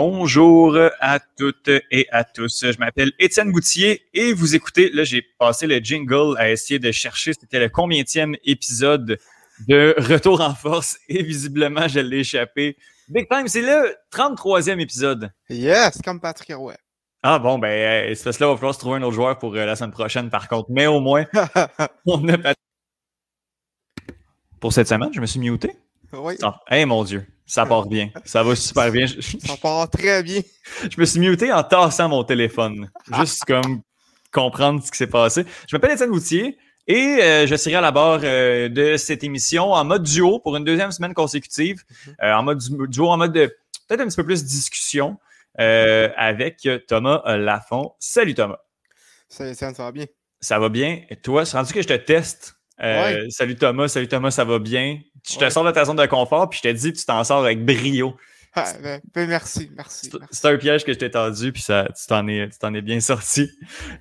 Bonjour à toutes et à tous. Je m'appelle Étienne Goutier et vous écoutez, là j'ai passé le jingle à essayer de chercher c'était le combienième épisode de Retour en force et visiblement je l'ai échappé. Big time, c'est le 33e épisode. Yes, comme Patrick Roy. Ah bon, ben c'est parce là, il va falloir se trouver un autre joueur pour euh, la semaine prochaine par contre. Mais au moins, on a Pour cette semaine, je me suis muté. Oui. hey mon Dieu, ça part bien. Ça va super bien. ça part très bien. Je me suis muté en tassant mon téléphone. Juste comme comprendre ce qui s'est passé. Je m'appelle Étienne Goutier et euh, je serai à la barre euh, de cette émission en mode duo pour une deuxième semaine consécutive. Mhm. Euh, en mode duo, en mode de peut-être un petit peu plus discussion avec Thomas Lafont. Salut Thomas. Salut ça va bien? Ça va bien. Et toi, c'est rendu que je te teste. Salut Thomas, salut Thomas, ça va bien? Je te sors de ta zone de confort, puis je te dis, tu t'en sors avec brio. Ah, ben, ben, merci, merci. C'est un piège que je t'ai tendu, puis ça, tu t'en es, es, bien sorti.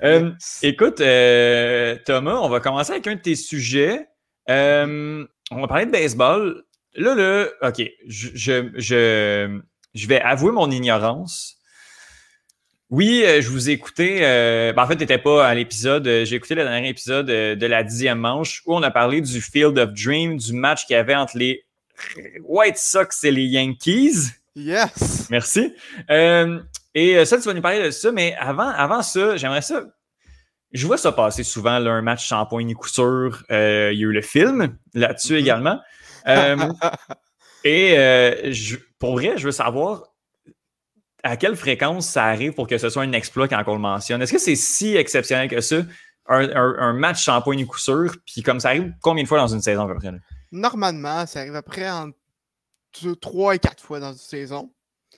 Euh, écoute, euh, Thomas, on va commencer avec un de tes sujets. Euh, on va parler de baseball. Là, là, OK, je, je, je, je vais avouer mon ignorance. Oui, je vous ai écouté. Ben, en fait, tu n'étais pas à l'épisode. J'ai écouté le dernier épisode de la dixième manche où on a parlé du Field of Dream, du match qu'il y avait entre les White Sox et les Yankees. Yes. Merci. Euh, et ça, tu vas nous parler de ça, mais avant, avant ça, j'aimerais ça. Je vois ça passer souvent, là, un match sans point ni coup sûr. Euh, il y a eu le film là-dessus mm-hmm. également. Euh, et pour vrai, je veux savoir à quelle fréquence ça arrive pour que ce soit un exploit quand on le mentionne? Est-ce que c'est si exceptionnel que ça, un, match ni coup sûr, puis comme ça arrive combien de fois dans une saison à peu près? Normalement, ça arrive après en trois et quatre fois dans une saison.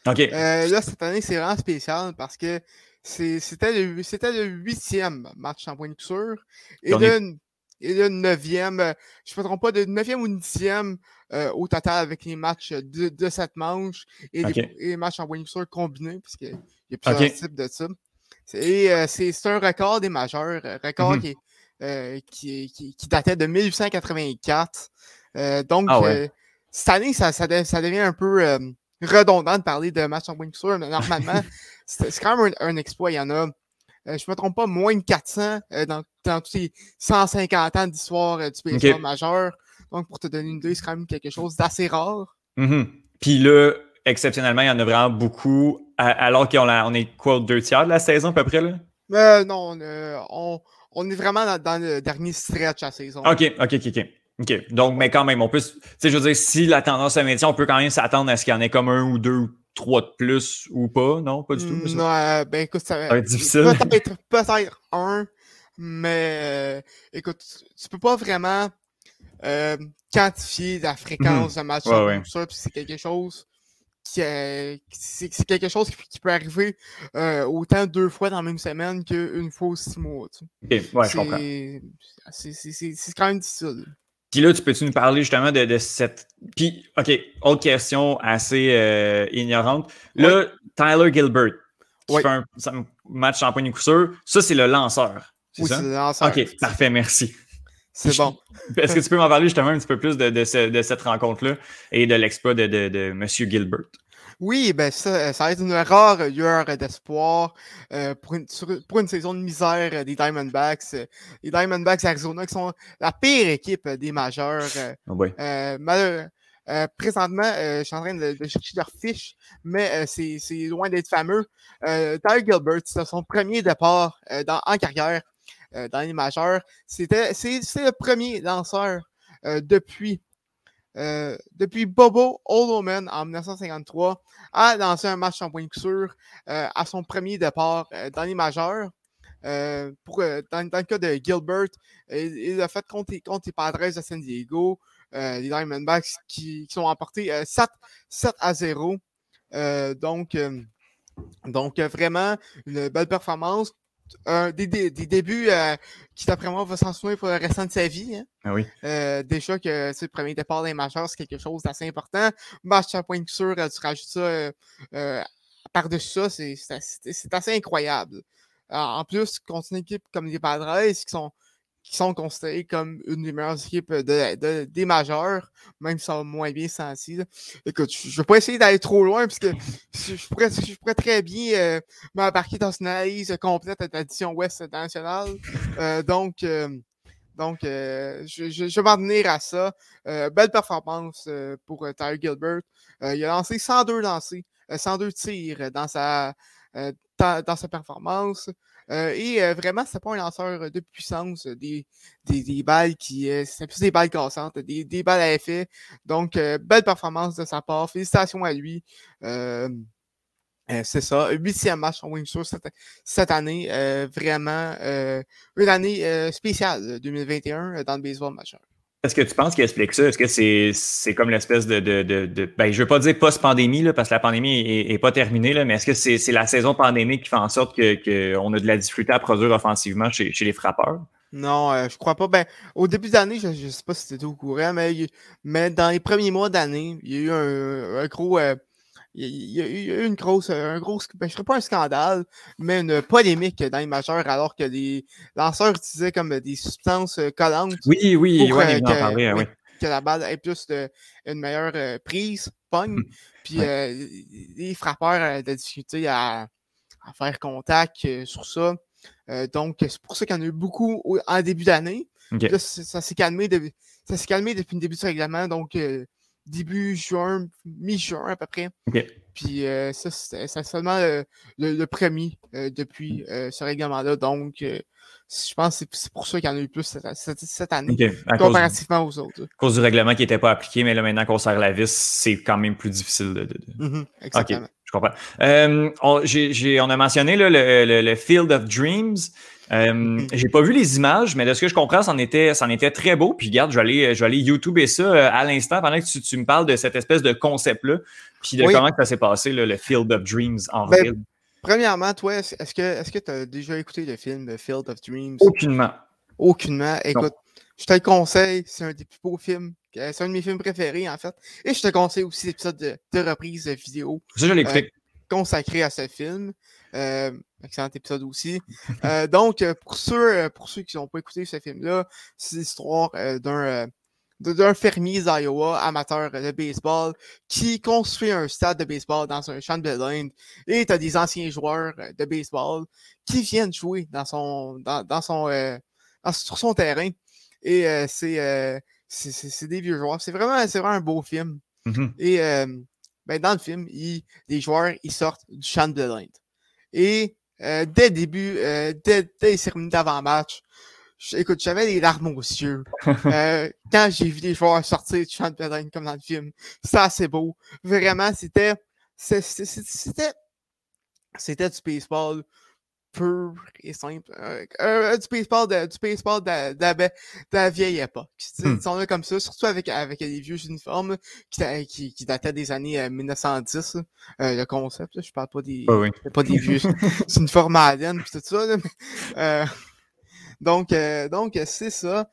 OK. Euh, là, cette année, c'est vraiment spécial parce que c'était le, le huitième match point de couture. Et le, et le neuvième, euh, je ne me trompe pas, de neuvième ou dixième euh, au total avec les matchs de, cette manche et, les, matchs en de couture combinés, puisqu'il y a plusieurs types de ça. Et c'est un record des majeurs, record mm-hmm. qui, qui, qui, datait de 1884. donc, ah cette année, ça, ça, devient un peu euh, redondant de parler de match en de mais normalement, c'est quand même un, exploit. Il y en a, euh, je ne me trompe pas, moins de 400 euh, dans, dans, tous ces 150 ans d'histoire du baseball majeur. Donc, pour te donner une idée, c'est quand même quelque chose d'assez rare. Mm-hmm. Puis là, exceptionnellement, il y en a vraiment beaucoup, alors qu'on on est quoi, deux tiers de la saison à peu près? Là? non, on, on, est vraiment dans, dans, le dernier stretch à la saison. OK, OK, OK. OK. OK. Donc, mais quand même, on peut. Tu sais, je veux dire, si la tendance se maintient, on peut quand même s'attendre à ce qu'il y en ait comme un ou deux ou trois de plus ou pas, non? Pas du tout. Non, euh, ben écoute, ça, va être difficile. Peut-être peut un, mais euh, écoute, tu peux pas vraiment euh, quantifier la fréquence mhm. de match ouais, ça, puis c'est quelque chose qui c'est quelque chose qui, peut arriver autant deux fois dans la même semaine qu'une fois six mois. Tu sais. ouais, je comprends. C'est quand même difficile. Puis là, tu peux-tu nous parler justement de, cette. Puis, OK, autre question assez euh, ignorante. Là, Tyler Gilbert, qui fait un, match en point de coup sûr, ça, c'est le lanceur. Oui, c'est le lanceur. OK, parfait, merci. C'est bon. Est-ce que tu peux m'en parler justement un petit peu plus de, cette rencontre-là et de l'exploit de, de, M. Gilbert? Oui, ben ça, ça va être une rare lueur d'espoir euh, pour, une, pour une saison de misère euh, des Diamondbacks. Euh, les Diamondbacks Arizona qui sont la pire équipe des majeurs. Ah présentement, je suis en train de, chercher leur fiche, mais c'est loin d'être fameux. Tyler Gilbert, c'est son premier départ dans, en carrière dans les majeurs. C'était c'est le premier lanceur depuis euh, depuis Bobo Holoman en 1953 a lancé un match en point de sûr euh, à son premier départ euh, dans les majeurs. pour, dans, le cas de Gilbert, il, a fait contre, contre les Padres de San Diego, les Diamondbacks qui, qui sont emportés 7, 7 à 0. donc, donc, vraiment, une belle performance des, débuts euh, qui, d'après moi, va s'en souvenir pour le restant de sa vie. Hein. Ah oui. Euh, déjà que c'est le premier départ des majeurs, c'est quelque chose d'assez important. Match à point de sûr, euh, tu rajoutes ça par-dessus ça, c'est assez incroyable. en plus, contre une équipe comme les Padres, qui sont qui sont considérés comme une des meilleures équipes de, des majeurs, même si sont moins bien sentis. Écoute, je ne vais pas essayer d'aller trop loin, parce que je pourrais, très bien euh, m'embarquer dans une analyse complète de l'édition Ouest nationale. Euh, donc, euh, donc je, vais m'en tenir à ça. belle performance pour Tyler Gilbert. il a lancé 102 lancés, 102 tirs dans sa, dans sa performance. Euh, et euh, vraiment, c'est pas un lanceur de puissance, des, des, des balles qui. Euh, c'est plus des balles cassantes, des, des balles à effet. Donc, belle performance de sa part. Félicitations à lui. c'est ça, huitième match en Wingsuit cette, cette année. vraiment une année spéciale 2021 dans le baseball majeur. Est-ce que tu penses qu'il explique ça? Est-ce que c'est, c'est comme l'espèce de, de, de, ben, je veux pas dire post-pandémie, parce que la pandémie est, est pas terminée, là, mais est-ce que c'est, c'est la saison pandémique qui fait en sorte que, que a de la difficulté à produire offensivement chez, chez les frappeurs? Non, euh, je crois pas. Ben, au début d'année, je, ne sais pas si c'était au courant, mais, mais dans les premiers mois d'année, il y a eu un, un gros, euh, il y a eu une grosse, un gros, ben, je ne pas un scandale, mais une polémique dans les majeurs alors que les lanceurs utilisaient comme des substances euh, collantes. Oui, oui, pour, euh, que, que, la balle ait plus de, une meilleure euh, prise, pogne. Hum, puis les frappeurs de difficulté à, à, faire contact sur ça. donc, c'est pour ça qu'il y en a eu beaucoup en début d'année. ça s'est calmé, ça s'est calmé depuis le début du règlement. Donc, début juin, mi-juin à peu près. Puis euh, ça, c'est seulement le, le, premier euh, depuis euh, ce règlement-là. Donc, je pense que c'est pour ça qu'il y en a eu plus cette, cette, année, comparativement aux autres. À cause du règlement qui n'était pas appliqué, mais là, maintenant qu'on serre la vis, c'est quand même plus difficile de. de... Exactement. je comprends. On, on, a mentionné là, le, le, Field of Dreams. Euh. J'ai pas vu les images, mais de ce que je comprends, c'en était, c'en était très beau. Puis regarde, je vais aller, je vais aller YouTuber ça euh, à l'instant pendant que tu, tu, me parles de cette espèce de concept-là, puis de comment ça s'est passé, là, le Field of Dreams en ben, vrai. Premièrement, toi, est-ce que tu as déjà écouté le film The Field of Dreams? Aucunement. Aucunement. Écoute, je te le conseille, c'est un des plus beaux films. C'est un de mes films préférés, en fait. Et je te conseille aussi l'épisode de, de reprise vidéo. Ça, je. Euh, consacré à ce film. Euh, excellent épisode aussi. Euh, donc, euh, pour ceux, pour ceux qui n'ont pas écouté ce film-là, c'est l'histoire d'un d'un fermier d'Iowa, amateur de baseball, qui construit un stade de baseball dans un champ de building. Et tu as des anciens joueurs de baseball qui viennent jouer dans son, dans, dans son, sur son terrain. Et c'est c'est des vieux joueurs. C'est vraiment, vraiment un beau film. Mm-hmm. Et ben, dans le film, les joueurs ils sortent du champ de l'Inde. Et euh, dès le début, euh, dès, dès, les cérémonies d'avant-match, écoute, j'avais les larmes aux yeux. Euh, quand j'ai vu les joueurs sortir du champ de l'Inde comme dans le film, c'était assez beau. Vraiment, c'était. C'était. C'était du baseball pur et simple. Euh, du baseball de, du baseball de, de, de, la vieille époque. Hmm. Ils sont là comme ça, surtout avec, avec les vieux uniformes qui, qui, qui dataient des années 1910. Euh, euh, le concept, je parle pas des, pas des vieux uniformes à laine tout ça. Là, euh, donc, donc c'est ça.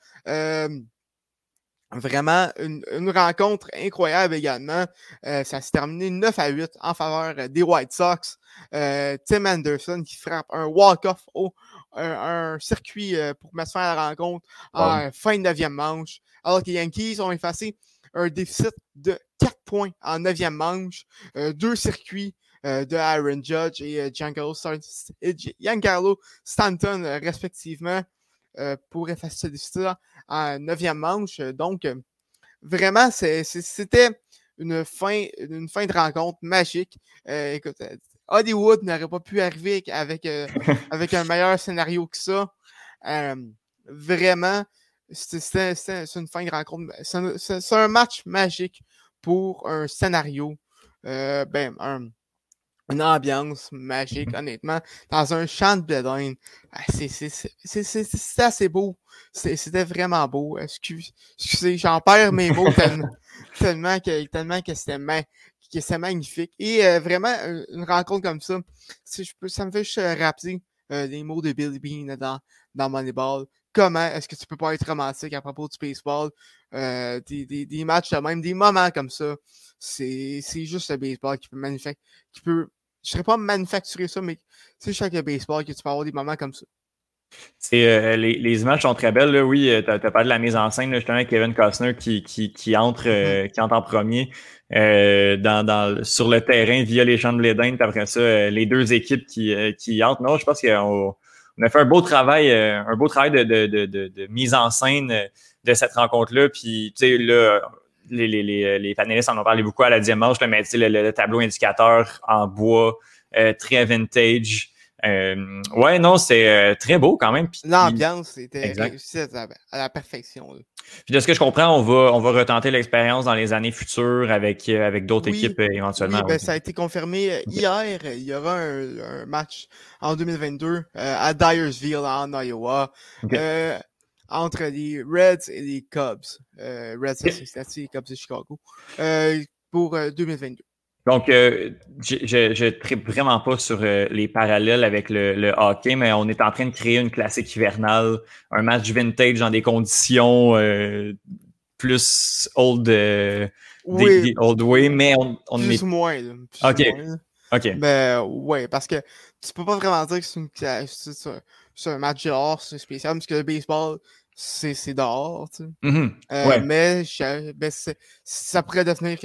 Vraiment une, une, rencontre incroyable également. Euh, ça s'est terminé 9 à 8 en faveur des White Sox. Euh, Tim Anderson qui frappe un walk-off au un, circuit euh, pour mettre fin à la rencontre en fin de neuvième manche. Alors que les Yankees ont effacé un déficit de 4 points en neuvième manche. deux circuits de Aaron Judge et Giancarlo Stanton respectivement. Euh, pour effacer ce déficit en neuvième manche. Donc, euh, vraiment, c'était une fin, une fin de rencontre magique. Euh, écoute, Hollywood n'aurait pas pu arriver avec, avec un meilleur scénario que ça. vraiment, c'est une fin de rencontre. C'est un match magique pour un scénario. ben, un, une ambiance magique, mmh honnêtement, dans un champ de bledin. Ah, c'est assez beau. C'était vraiment beau. Excusez, j'en perds mes mots tellement, tellement que, tellement que c'était magnifique. Et euh, vraiment, une rencontre comme ça, si je peux, ça me fait juste euh, rappeler euh, les mots de Billy Bean dans, dans Moneyball. Comment est-ce que tu peux pas être romantique à propos du baseball? des, des, des matchs même, des moments comme ça. C'est juste le baseball qui peut magnifique, qui peut je ne serais pas manufacturer ça, mais c'est chaque baseball que tu peux avoir des moments comme ça. Euh, les, les, images sont très belles. Là. Oui, tu as, parlé de la mise en scène, là, justement, Kevin Costner qui, qui, qui entre, mm-hmm. qui entre en premier dans, dans, sur le terrain via les champs de l'Éden. Après ça, les deux équipes qui, qui entrent. Non, je pense qu'on on a fait un beau travail, un beau travail de, de, de, de, mise en scène de cette rencontre-là. Puis, tu sais, là, les, les, les, panélistes en ont parlé beaucoup à la dimanche, mais le, le, tableau indicateur en bois, euh, très vintage. Euh, ouais, non, c'est euh, très beau quand même. L'ambiance était réussie à, la perfection. Puis de ce que je comprends, on va, on va retenter l'expérience dans les années futures avec, avec d'autres équipes éventuellement. Oui, ben, ça a été confirmé hier. Il y aura un, match en 2022 à Dyersville, en Iowa entre les Reds et les Cubs. Euh, Reds, c'est les Cubs de Chicago. Euh, pour 2022. Euh, Donc, je ne tripe vraiment pas sur les parallèles avec le, hockey, mais on est en train de créer une classique hivernale, un match vintage dans des conditions plus old, old way, mais on, on plus ou moins. OK. OK. Mais ben, ouais, parce que tu peux pas vraiment dire que c'est une c'est un match dehors, c'est spécial, parce que le baseball, c'est dehors, tu sais. Mm-hmm. Euh, mais ben, ça pourrait devenir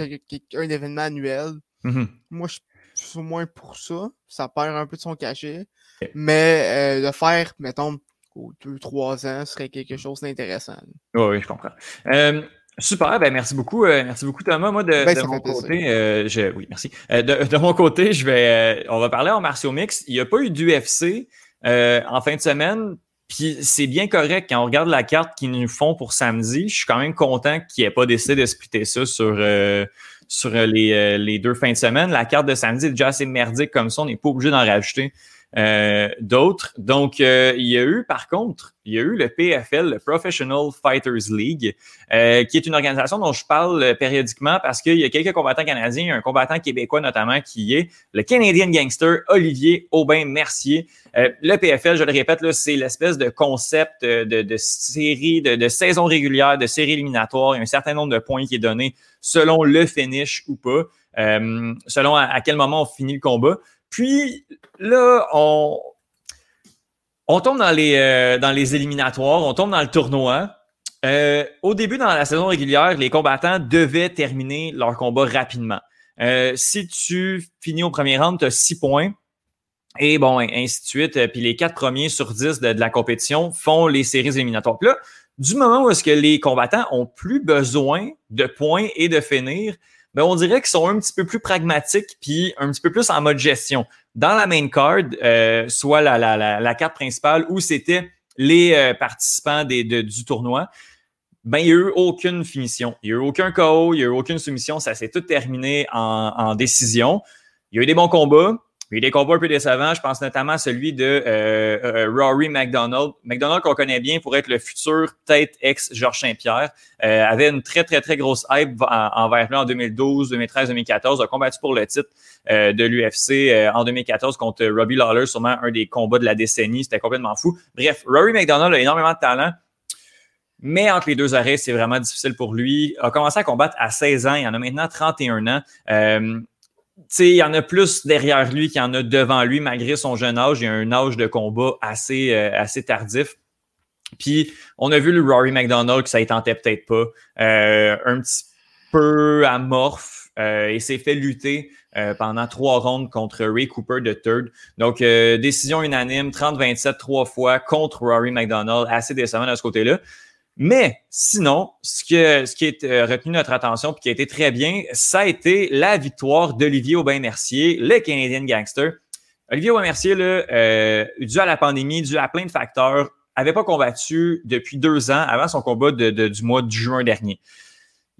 un événement annuel. Mm-hmm. Moi, je suis au moins pour ça. Ça perd un peu de son cachet. Mais euh, le faire, mettons, aux 2-3 ans, serait quelque chose d'intéressant. Oui, oui, je comprends. Euh, super, ben merci beaucoup, merci beaucoup Thomas. Moi de, ben, mon côté, je, oui merci. De, de, mon côté, je vais, on va parler en martiaux mix. Il n'y a pas eu d'UFC. Euh, en fin de semaine. Puis c'est bien correct quand on regarde la carte qu'ils nous font pour samedi. Je suis quand même content qu'ils n'aient pas décidé de ça sur, euh, sur les, euh, les, deux fins de semaine. La carte de samedi est déjà assez merdique comme ça. On n'est pas obligé d'en rajouter. Euh, d'autres. Donc, euh, il y a eu, par contre, il y a eu le PFL, le Professional Fighters League, euh, qui est une organisation dont je parle périodiquement parce qu'il y a quelques combattants canadiens, un combattant québécois notamment qui est le Canadian Gangster Olivier Aubin-Mercier. le PFL, je le répète, c'est l'espèce de concept de, série, de, de, saison régulière, de série éliminatoire. Il y a un certain nombre de points qui est donné selon le finish ou pas, selon à quel moment on finit le combat. Puis là, on, tombe dans les, euh, dans les éliminatoires, on tombe dans le tournoi. Euh, au début, dans la saison régulière, les combattants devaient terminer leur combat rapidement. Euh, si tu finis au premier round, tu as six points. Et bon, ainsi de suite. Puis les quatre premiers sur dix de, la compétition font les séries éliminatoires. Puis là, du moment où est-ce que les combattants ont plus besoin de points et de finir, ben on dirait qu'ils sont un petit peu plus pragmatiques puis un petit peu plus en mode gestion. Dans la main card, euh, soit la, la, la, carte principale où c'était les euh, participants des, du tournoi, ben, il n'y a eu aucune finition. Il n'y a eu aucun KO, il n'y a eu aucune soumission. Ça s'est tout terminé en, en décision. Il y a eu des bons combats. Il y a des combats un peu décevants. Je pense notamment à celui de euh, euh, Rory McDonald. McDonald, qu'on connaît bien pour être le futur tête ex-Georges Saint-Pierre, euh, avait une très, très, très grosse hype envers lui en 2012, 2013, 2014. A combattu pour le titre de l'UFC en 2014 contre Robbie Lawler, sûrement un des combats de la décennie. C'était complètement fou. Bref, Rory McDonald a énormément de talent. Mais entre les deux arrêts, c'est vraiment difficile pour lui. Il a commencé à combattre à 16 ans. Il en a maintenant 31 ans. Euh, il y en a plus derrière lui qu'il y en a devant lui, malgré son jeune âge. Il a un âge de combat assez, euh, assez tardif. Puis, on a vu le Rory McDonald que ça ne tentait peut-être pas. Euh, un petit peu amorphe euh, et s'est fait lutter pendant trois rondes contre Ray Cooper de third. Donc, décision unanime, 30-27 trois fois contre Rory McDonald. Assez décevant de ce côté-là. Mais sinon, ce, qui est euh, retenu notre attention et qui a été très bien, ça a été la victoire d'Olivier Aubin-Mercier, le Canadian Gangster. Olivier Aubin-Mercier, euh, dû à la pandémie, dû à plein de facteurs, avait pas combattu depuis deux ans avant son combat du mois de juin dernier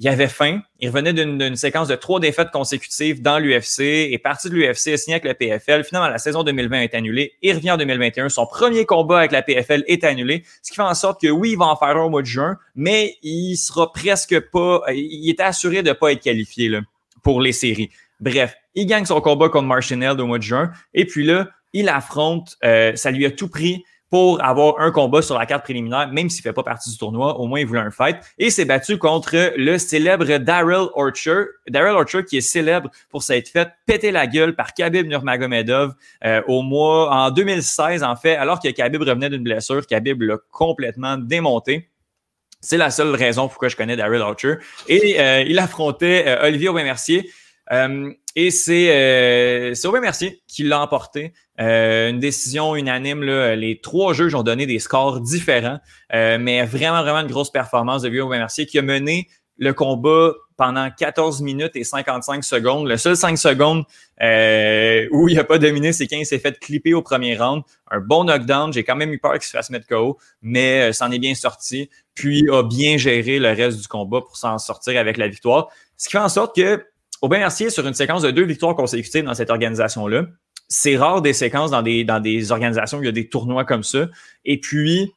il avait faim. Il revenait d'une séquence de trois défaites consécutives dans l'UFC, est parti de l'UFC, signé avec le PFL. Finalement, la saison 2020 est annulée. Il revient en 2021. Son premier combat avec la PFL est annulé, ce qui fait en sorte que oui, il va en faire un au mois de juin, mais il sera presque pas, il est assuré de ne pas être qualifié pour les séries. Bref, il gagne son combat contre Marshall au mois de juin. Et puis là, il affronte, euh, ça lui a tout pris pour avoir un combat sur la carte préliminaire, même s'il ne fait pas partie du tournoi, au moins il voulait un fight. Et s'est battu contre le célèbre Daryl Archer. Daryl Archer qui est célèbre pour s'être fait péter la gueule par Khabib Nurmagomedov euh, au mois en 2016 en fait, alors que Khabib revenait d'une blessure, Khabib l'a complètement démonté. C'est la seule raison pourquoi je connais Daryl Archer. Et euh, il affrontait euh, Olivier Aubin-Mercier. Euh, et c'est euh, Mercier qui l'a emporté. Euh, une décision unanime. Là, les trois juges ont donné des scores différents, euh, mais vraiment, vraiment une grosse performance de Aubin Mercier qui a mené le combat pendant 14 minutes et 55 secondes. Le seul 5 secondes euh, où il n'a pas dominé, c'est quand il s'est fait clipper au premier round. Un bon knockdown. J'ai quand même eu peur qu'il se fasse mettre KO, mais euh, s'en est bien sorti. Puis a bien géré le reste du combat pour s'en sortir avec la victoire. Ce qui fait en sorte que Aubin Mercier, sur une séquence de deux victoires consécutives dans cette organisation-là, c'est rare des séquences dans des, organisations où il y a des tournois comme ça. Et puis,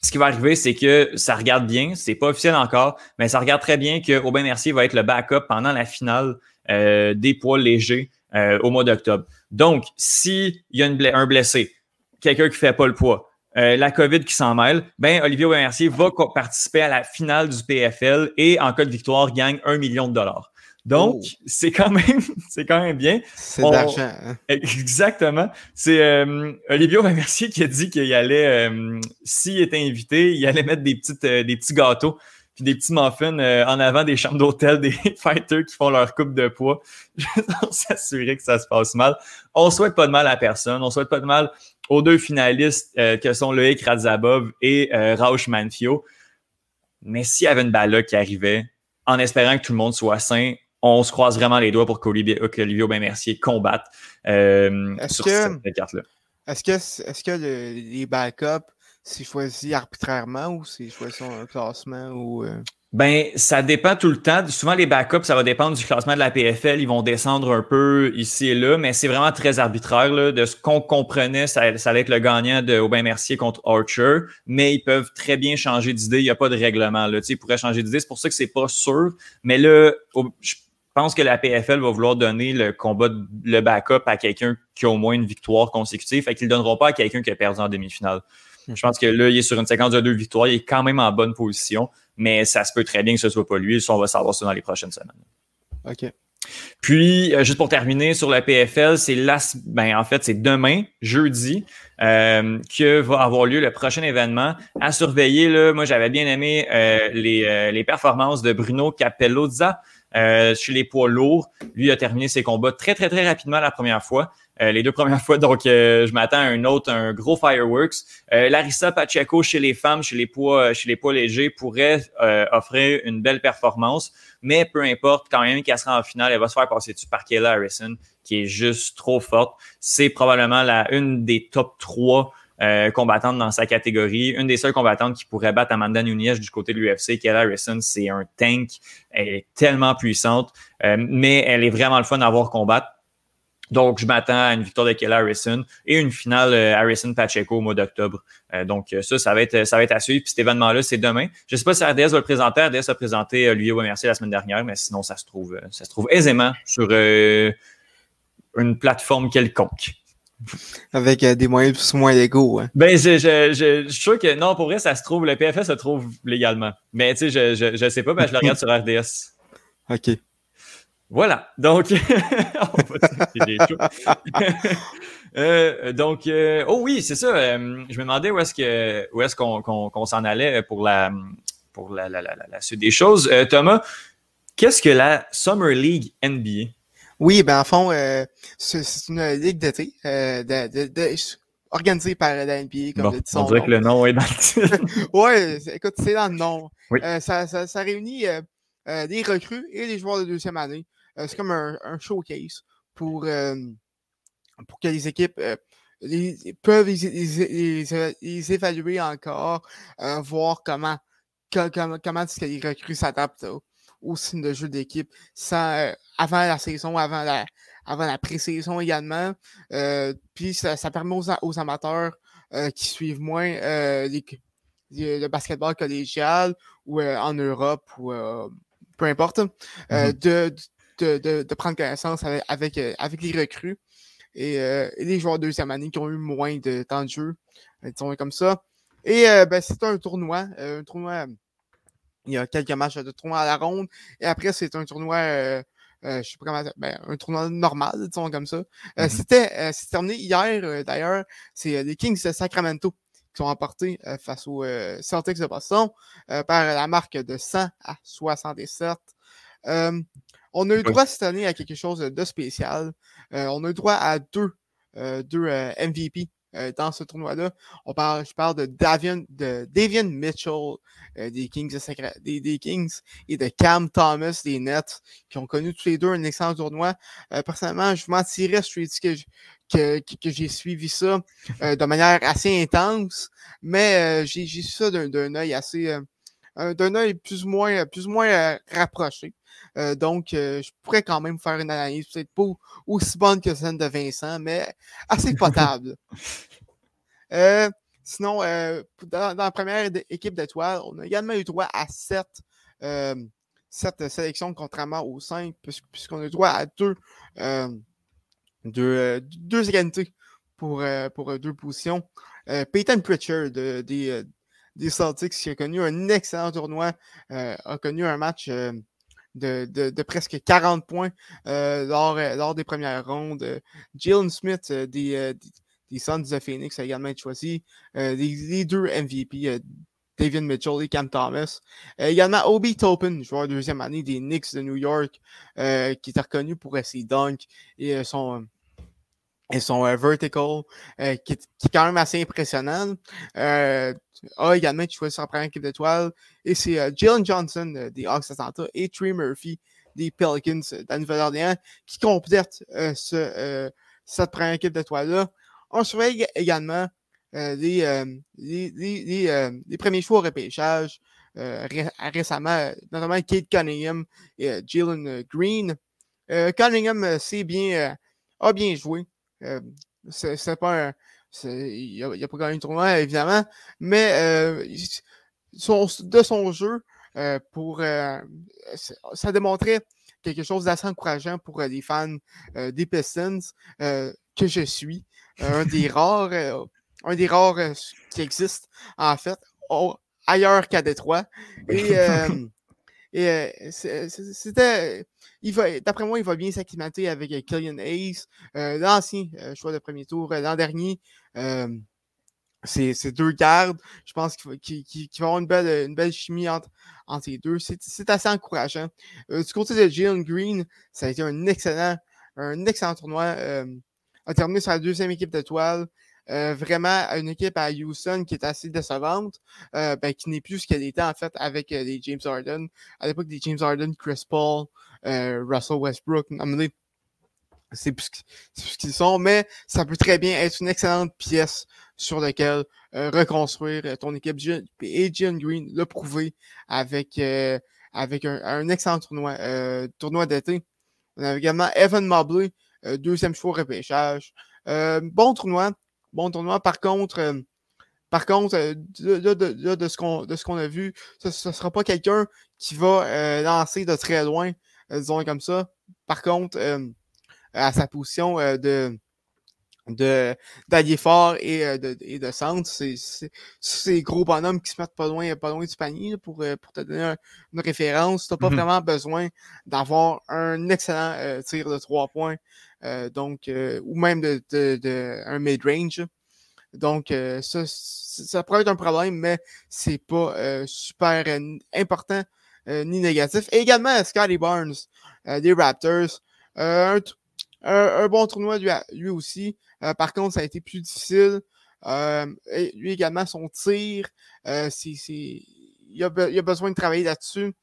ce qui va arriver, c'est que ça regarde bien, c'est pas officiel encore, mais ça regarde très bien que Aubin Mercier va être le backup pendant la finale euh, des poids légers euh, au mois d'octobre. Donc, s'il y a un blessé, quelqu'un qui fait pas le poids, euh, la COVID qui s'en mêle, ben Olivier Aubin Mercier va participer à la finale du PFL et en cas de victoire, gagne un million de dollars. Donc, oh. c'est quand même, c'est quand même bien. C'est de l'argent. Hein? Exactement. C'est euh, Olivier Mercier qui a dit qu'il allait, euh, s'il était invité, il allait mettre des petites, euh, des petits gâteaux puis des petits muffins euh, en avant des chambres d'hôtel des fighters qui font leur coupe de poids. Juste pour s'assurer que ça se passe mal. On souhaite pas de mal à personne. On souhaite pas de mal aux deux finalistes euh, que sont Loïc Radzabov et Rauch Manfio. Mais s'il y avait une balle qui arrivait, en espérant que tout le monde soit sain, on se croise vraiment les doigts pour qu'Olivier Aubin-Mercier combatte euh, sur cette carte-là. Est-ce que, est que les backups, c'est choisi arbitrairement ou c'est choisi un classement ou. Euh? Ben, ça dépend tout le temps. Souvent, les backups, ça va dépendre du classement de la PFL. Ils vont descendre un peu ici et là, mais c'est vraiment très arbitraire. Là. De ce qu'on comprenait, ça, ça, allait être le gagnant de Aubin Mercier contre Archer, mais ils peuvent très bien changer d'idée. Il n'y a pas de règlement. Là. ils pourraient changer d'idée. C'est pour ça que c'est pas sûr. Mais là, je pense que la PFL va vouloir donner le combat, le backup à quelqu'un qui a au moins une victoire consécutive. Fait qu'ils ne le donneront pas à quelqu'un qui a perdu en demi-finale. Je pense que là, il est sur une séquence de deux victoires. Il est quand même en bonne position, mais ça se peut très bien que ce soit pas lui. Ça, on va savoir ça dans les prochaines semaines. OK. Puis, euh, juste pour terminer sur la PFL, c'est là, ben, en fait, c'est demain, jeudi, euh, que va avoir lieu le prochain événement. À surveiller, là, moi, j'avais bien aimé euh, les, les performances de Bruno Capellozza. Euh, chez les poids lourds, lui a terminé ses combats très, très, très rapidement la première fois. Euh, les deux premières fois, donc euh, je m'attends à un autre, un gros fireworks. Larissa Pacheco chez les femmes, chez les poids, chez les poids légers, pourrait offrir une belle performance, mais peu importe, quand même qu'elle sera en finale, elle va se faire passer dessus par Kayla Harrison, qui est juste trop forte. C'est probablement la une des top 3 euh, combattante dans sa catégorie. Une des seules combattantes qui pourrait battre Amanda Nunes du côté de l'UFC, Kayla Harrison, c'est un tank. Elle est tellement puissante, euh, mais elle est vraiment le fun à voir combattre. Donc, je m'attends à une victoire de Kayla Harrison et une finale euh, Harrison-Pacheco au mois d'octobre. donc, ça, ça va être ça va être à suivre. Puis cet événement-là, c'est demain. Je ne sais pas si RDS va le présenter. RDS a présenté lui Mercier la semaine dernière, mais sinon, ça se trouve, ça se trouve aisément sur une plateforme quelconque. Avec euh, des moyens plus ou moins légaux. Hein. Ben, je, je, je, suis sûr que non, pour vrai, ça se trouve, le PFS se trouve légalement. Mais tu sais, je, je, je sais pas, mais je le regarde sur RDS. OK. Voilà. Donc, euh, donc, euh, oh oui, c'est ça. Euh, je me demandais où est-ce que où est-ce qu'on qu'on s'en allait pour la pour la, la, la, la suite des choses. Thomas, qu'est-ce que la Summer League NBA? Oui, ben en fond, euh, c'est une ligue d'été euh, organisée par la NBA, comme bon, On dirait que le nom est dans le titre. oui, écoute, c'est dans le nom. Euh, ça, ça, ça, réunit euh, euh, des recrues et des joueurs de deuxième année. c'est comme un, un, showcase pour, pour que les équipes les, peuvent les, les, les, évaluer encore, voir comment, comment, comment est-ce que les recrues s'adaptent au signe de jeu d'équipe euh, avant la saison, avant la, avant la pré-saison également. Euh, puis ça, ça, permet aux, aux amateurs euh, qui suivent moins euh, les, le basketball collégial ou en Europe ou peu importe, mm-hmm. de, de, de, de, prendre connaissance avec, avec, avec les recrues et, les joueurs de deuxième année qui ont eu moins de temps de jeu, disons comme ça. Et ben, c'est un tournoi, un tournoi, il y a quelques matchs de tournoi à la ronde, et après, c'est un tournoi je sais pas comment ben, un tournoi normal, disons comme ça. Mm-hmm. C'était terminé hier, d'ailleurs. C'est les Kings de Sacramento qui ont emporté face aux Celtics de Boston par la marque de 100 à 67. on a eu droit cette année à quelque chose de spécial. on a eu droit à deux, deux MVP euh, dans ce tournoi-là. On parle, je parle de Davian, de Davian Mitchell euh, des, Kings des, Kings et de Cam Thomas des Nets qui ont connu tous les deux un excellent tournoi. Euh, personnellement, je mentirais si je dis que, que, j'ai suivi ça de manière assez intense, mais j'ai su ça d'un œil assez d'un œil plus ou moins, plus ou moins rapproché. Donc, je pourrais quand même faire une analyse, peut-être pas aussi bonne que celle de Vincent, mais assez potable. sinon, dans, la première équipe d'étoiles, on a également eu droit à sept, sélections, contrairement aux cinq, puisqu'on a eu droit à deux, deux, deux égalités pour, pour deux positions. Peyton Pritchard des, des Celtics qui a connu un excellent tournoi, euh, a connu un match euh, de, presque 40 points euh, lors, lors, des premières rondes. Jalen Smith des, des, Suns de Phoenix a également été choisi. Les, deux MVP, David Mitchell et Cam Thomas. également Obi Topin, joueur de deuxième année des Knicks de New York, qui est reconnu pour ses dunks et son et son vertical, qui, est, quand même assez impressionnant a également choisi sur la première équipe d'étoiles. Et c'est euh, Jalen Johnson euh, des Hawks d'Atlanta et Trey Murphy des Pelicans de la Nouvelle-Orléans qui complètent euh, ce, cette première équipe d'étoiles-là. On surveille également les, les, les, les, premiers choix au repêchage. récemment, notamment Kate Cunningham et Jalen Green. Cunningham bien, a bien joué. C'est pas un, il n'a pas gagné le tournoi, évidemment, mais euh, de son jeu, euh, pour, euh, ça démontrait quelque chose d'assez encourageant pour les fans des Pistons que je suis. un des rares, un des rares qui existent, en fait, ailleurs qu'à Détroit. Et Et euh, c'était. D'après moi, il va bien s'acclimater avec euh, Killian Hayes, euh, l'ancien choix de premier tour l'an dernier. c'est deux gardes. Je pense qu'il va, avoir une belle, une belle chimie entre, entre les deux. C'est assez encourageant. du côté de Jalen Green, ça a été un excellent, un excellent tournoi. a terminé sur la deuxième équipe d'étoiles. Euh, vraiment une équipe à Houston qui est assez décevante, euh, ben, qui n'est plus ce qu'elle était en fait avec euh, les James Harden. À l'époque des James Harden, Chris Paul, Russell Westbrook, c'est plus ce qu'ils sont, mais ça peut très bien être une excellente pièce sur laquelle reconstruire ton équipe. Et John Green l'a prouvé avec, avec un, excellent tournoi, tournoi d'été. On a également Evan Mobley, deuxième choix repêchage. bon tournoi, bon tournoi. Par contre, euh, par contre, euh, de, ce qu'on a vu, ce ne sera pas quelqu'un qui va euh, lancer de très loin, disons comme ça. Par contre, à sa position de d'allier fort et de, et de centre. C'est ces gros bonhommes qui se mettent pas loin, pas loin du panier pour, pour te donner une référence. Tu n'as pas mm-hmm. vraiment besoin d'avoir un excellent tir de trois points donc, euh, ou même de, un mid-range. Donc, euh, ça, ça pourrait être un problème, mais c'est pas super important ni négatif. Et également, Scotty Barnes des Raptors. Un, bon tournoi lui, aussi. par contre, ça a été plus difficile. lui également, son tir, c'est, il, a, il, a, besoin de travailler là-dessus.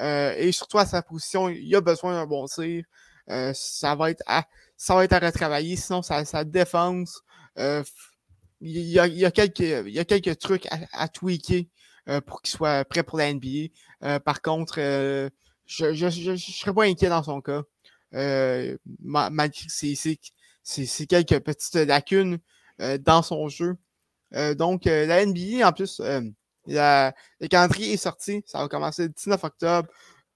et surtout à sa position, il a besoin d'un bon tir. Ça va être à, ça va être à retravailler. Sinon, sa, défense, euh, il, y a, quelques, il y a quelques trucs à, tweaker euh, pour qu'il soit prêt pour la NBA. Euh, par contre, je ne serais pas inquiet dans son cas. malgré c'est quelques petites lacunes dans son jeu. donc, la NBA, en plus, le calendrier est sorti. Ça va commencer le 19 octobre.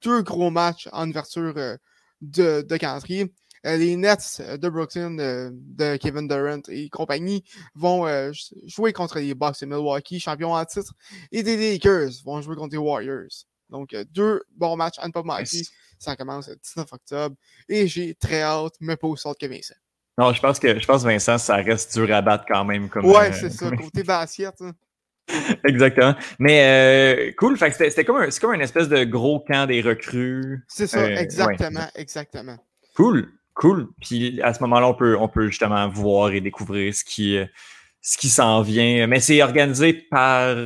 Deux gros matchs en ouverture de, de calendrier. les Nets de Brooklyn, de Kevin Durant et compagnie, vont jouer contre les Bucks de Milwaukee, champions en titre, et les Lakers vont jouer contre les Warriors. Donc, deux bons matchs à ne pas manquer. Ça commence le 19 octobre. Et j'ai très hâte, mais pas aussi hâte que Vincent. Non, je pense que je pense Vincent, ça reste dur à battre quand même. Comme, ouais, c'est ça, côté bassiette. Hein. Exactement. Mais euh, cool, c'était comme, un, comme une espèce de gros camp des recrues. C'est ça, euh, exactement, exactement. Cool, cool. Puis à ce moment-là, on peut, on peut justement voir et découvrir ce qui, euh, ce qui s'en vient. Mais c'est organisé par.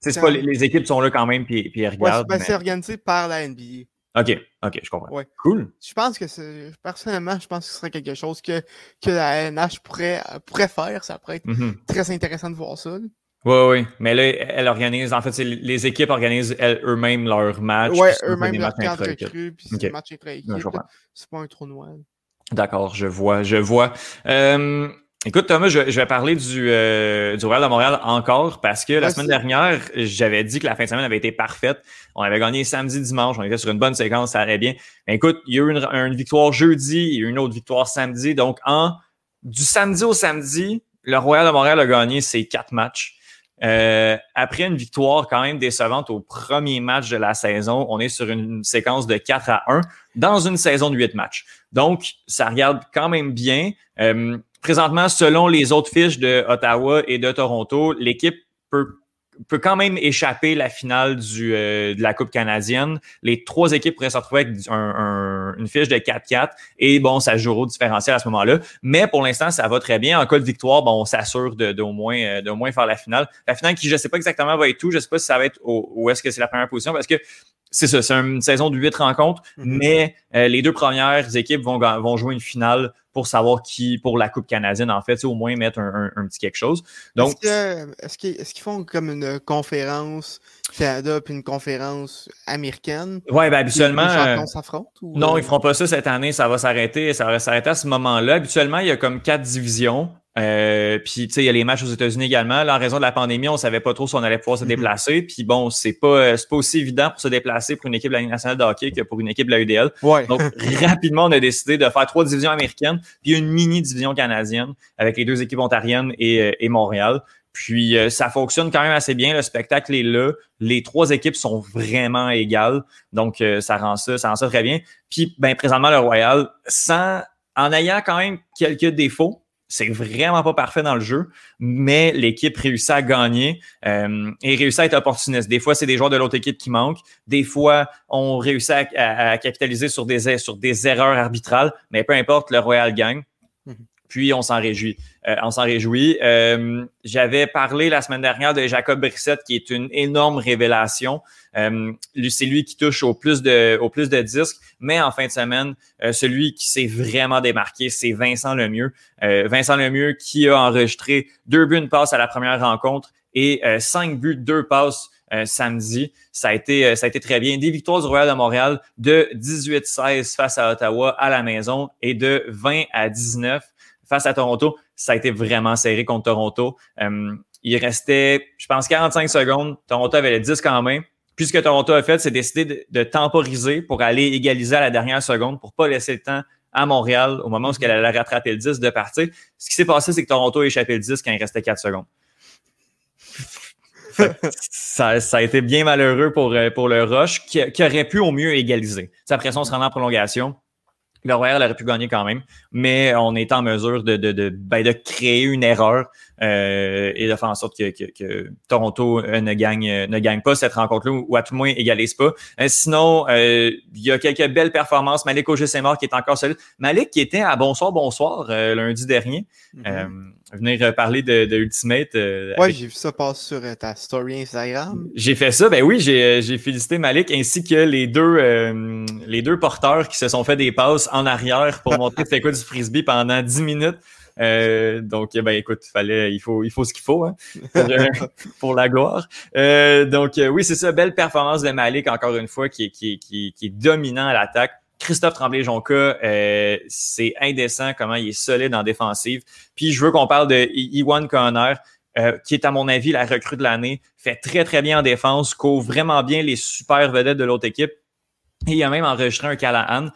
C'est pas les, équipes sont là quand même puis, puis regardent. Ouais, c'est organisé par la NBA. OK, OK, je comprends. Cool. Je pense que personnellement, je pense que ce serait quelque chose que, que la NH pourrait, pourrait faire. Ça pourrait être mm-hmm. très intéressant de voir ça. Oui, oui. Mais là, elle organise, en fait, les équipes organisent eux-mêmes leurs matchs. Oui, eux-mêmes leurs cadres recrues, puis c'est matchs intra-équipe. C'est pas un tournoi. D'accord, je vois, je vois. Euh, écoute, Thomas, je, vais parler du, euh, du Royal de Montréal encore parce que la semaine dernière, j'avais dit que la fin de semaine avait été parfaite. On avait gagné samedi, dimanche, on était sur une bonne séquence, ça allait bien. Mais écoute, il y a eu une, une victoire jeudi, il y a eu une autre victoire samedi. Donc, en du samedi au samedi, le Royal de Montréal a gagné ses quatre matchs. Euh, après une victoire quand même décevante au premier match de la saison, on est sur une séquence de 4 à 1 dans une saison de 8 matchs. Donc, ça regarde quand même bien. Euh, présentement, selon les autres fiches de Ottawa et de Toronto, l'équipe peut peut quand même échapper la finale du, euh, de la Coupe canadienne. Les trois équipes pourraient se retrouver avec une fiche de 4-4 et bon, ça joue au différentiel à ce moment-là. Mais pour l'instant, ça va très bien. En cas de victoire, bon, on s'assure de, de, moins, euh, de moins faire la finale. La finale qui, je sais pas exactement, va être tout. Je sais pas si ça va être où est-ce que c'est la première position parce que c'est ça, c'est une saison de huit rencontres, mm-hmm. mais euh, les deux premières équipes vont, vont jouer une finale pour savoir qui, pour la Coupe canadienne, en fait, au moins mettre un, petit quelque chose. Donc, est-ce qu'ils font comme une conférence Canada puis une conférence américaine? Oui, ben habituellement. Les euh, s'affrontent? Non, ils feront pas ça cette année, ça va s'arrêter, ça va s'arrêter à ce moment-là. Habituellement, il y a comme quatre divisions. Euh, puis tu sais, il y a les matchs aux États-Unis également. Là, en raison de la pandémie, on savait pas trop si on allait pouvoir se mhm. déplacer. Puis bon, c'est pas euh, c'est pas aussi évident pour se déplacer pour une équipe de la Ligue nationale de hockey que pour une équipe de la UDL. Donc rapidement, on a décidé de faire trois divisions américaines puis une mini division canadienne avec les deux équipes ontariennes et, euh, et Montréal. Puis ça fonctionne quand même assez bien. Le spectacle est là. Les trois équipes sont vraiment égales. Donc ça rend ça, ça rend ça très bien. Puis ben présentement le Royal, sans en ayant quand même quelques défauts, c'est vraiment pas parfait dans le jeu, mais l'équipe réussit à gagner euh, et réussit à être opportuniste. Des fois, c'est des joueurs de l'autre équipe qui manquent. Des fois, on réussit à, capitaliser sur des, sur des erreurs arbitrales, mais peu importe, le Royal gagne. Puis on s'en réjouit. Euh, on s'en réjouit. Euh, j'avais parlé la semaine dernière de Jacob Brissett, qui est une énorme révélation. Euh, c'est lui qui touche au plus de, au plus de disques, mais en fin de semaine, celui qui s'est vraiment démarqué, c'est Vincent Lemieux. Vincent Lemieux qui a enregistré deux buts, une passe à la première rencontre et cinq buts, deux passes samedi. Ça a, été, ça a été très bien. Des victoires du Royal de Montréal de 18-16 face à Ottawa à la maison et de 20 à 19 face à Toronto, ça a été vraiment serré contre Toronto. Euh, il restait, je pense, 45 secondes. Toronto avait les 10 quand même. Puis ce que Toronto a fait, c'est décider de, temporiser pour aller égaliser à la dernière seconde pour pas laisser le temps à Montréal au moment où elle allait rattraper le 10 de partir. Ce qui s'est passé, c'est que Toronto a échappé le 10 quand il restait 4 secondes. ça, a été bien malheureux pour, euh, pour le Rush qui, aurait pu au mieux égaliser. Sa pression se rendant en prolongation. Le Royal aurait pu gagner quand même, mais on est en mesure de, de, de, ben, de créer une erreur euh, et de faire en sorte que, que, que Toronto euh, ne gagne ne gagne pas cette rencontre-là ou, à tout le moins égalise pas. Euh, sinon, il y a quelques belles performances. Malik Auger-Saint-Mort qui est encore solide. Malik qui était à Bonsoir, Bonsoir lundi dernier. Mm-hmm venir euh, parler de, de Ultimate. Euh, ouais, j'ai vu ça passer sur euh, ta story Instagram. J'ai fait ça, ben oui, j'ai félicité Malik ainsi que les deux les deux porteurs qui se sont fait des passes en arrière pour montrer c'était quoi du frisbee pendant 10 minutes. donc, ben écoute, fallait, il faut, il faut ce qu'il faut hein, pour, la gloire. donc, oui, c'est ça, belle performance de Malik encore une fois, qui, qui, qui, qui est dominant à l'attaque. Christophe Tremblay-Jonca, euh, c'est indécent comment il est solide en défensive. Puis je veux qu'on parle de Iwan Conner, euh, qui est à mon avis la recrue de l'année, fait très très bien en défense, couvre vraiment bien les super vedettes de l'autre équipe. Et il a même enregistré un Callahan.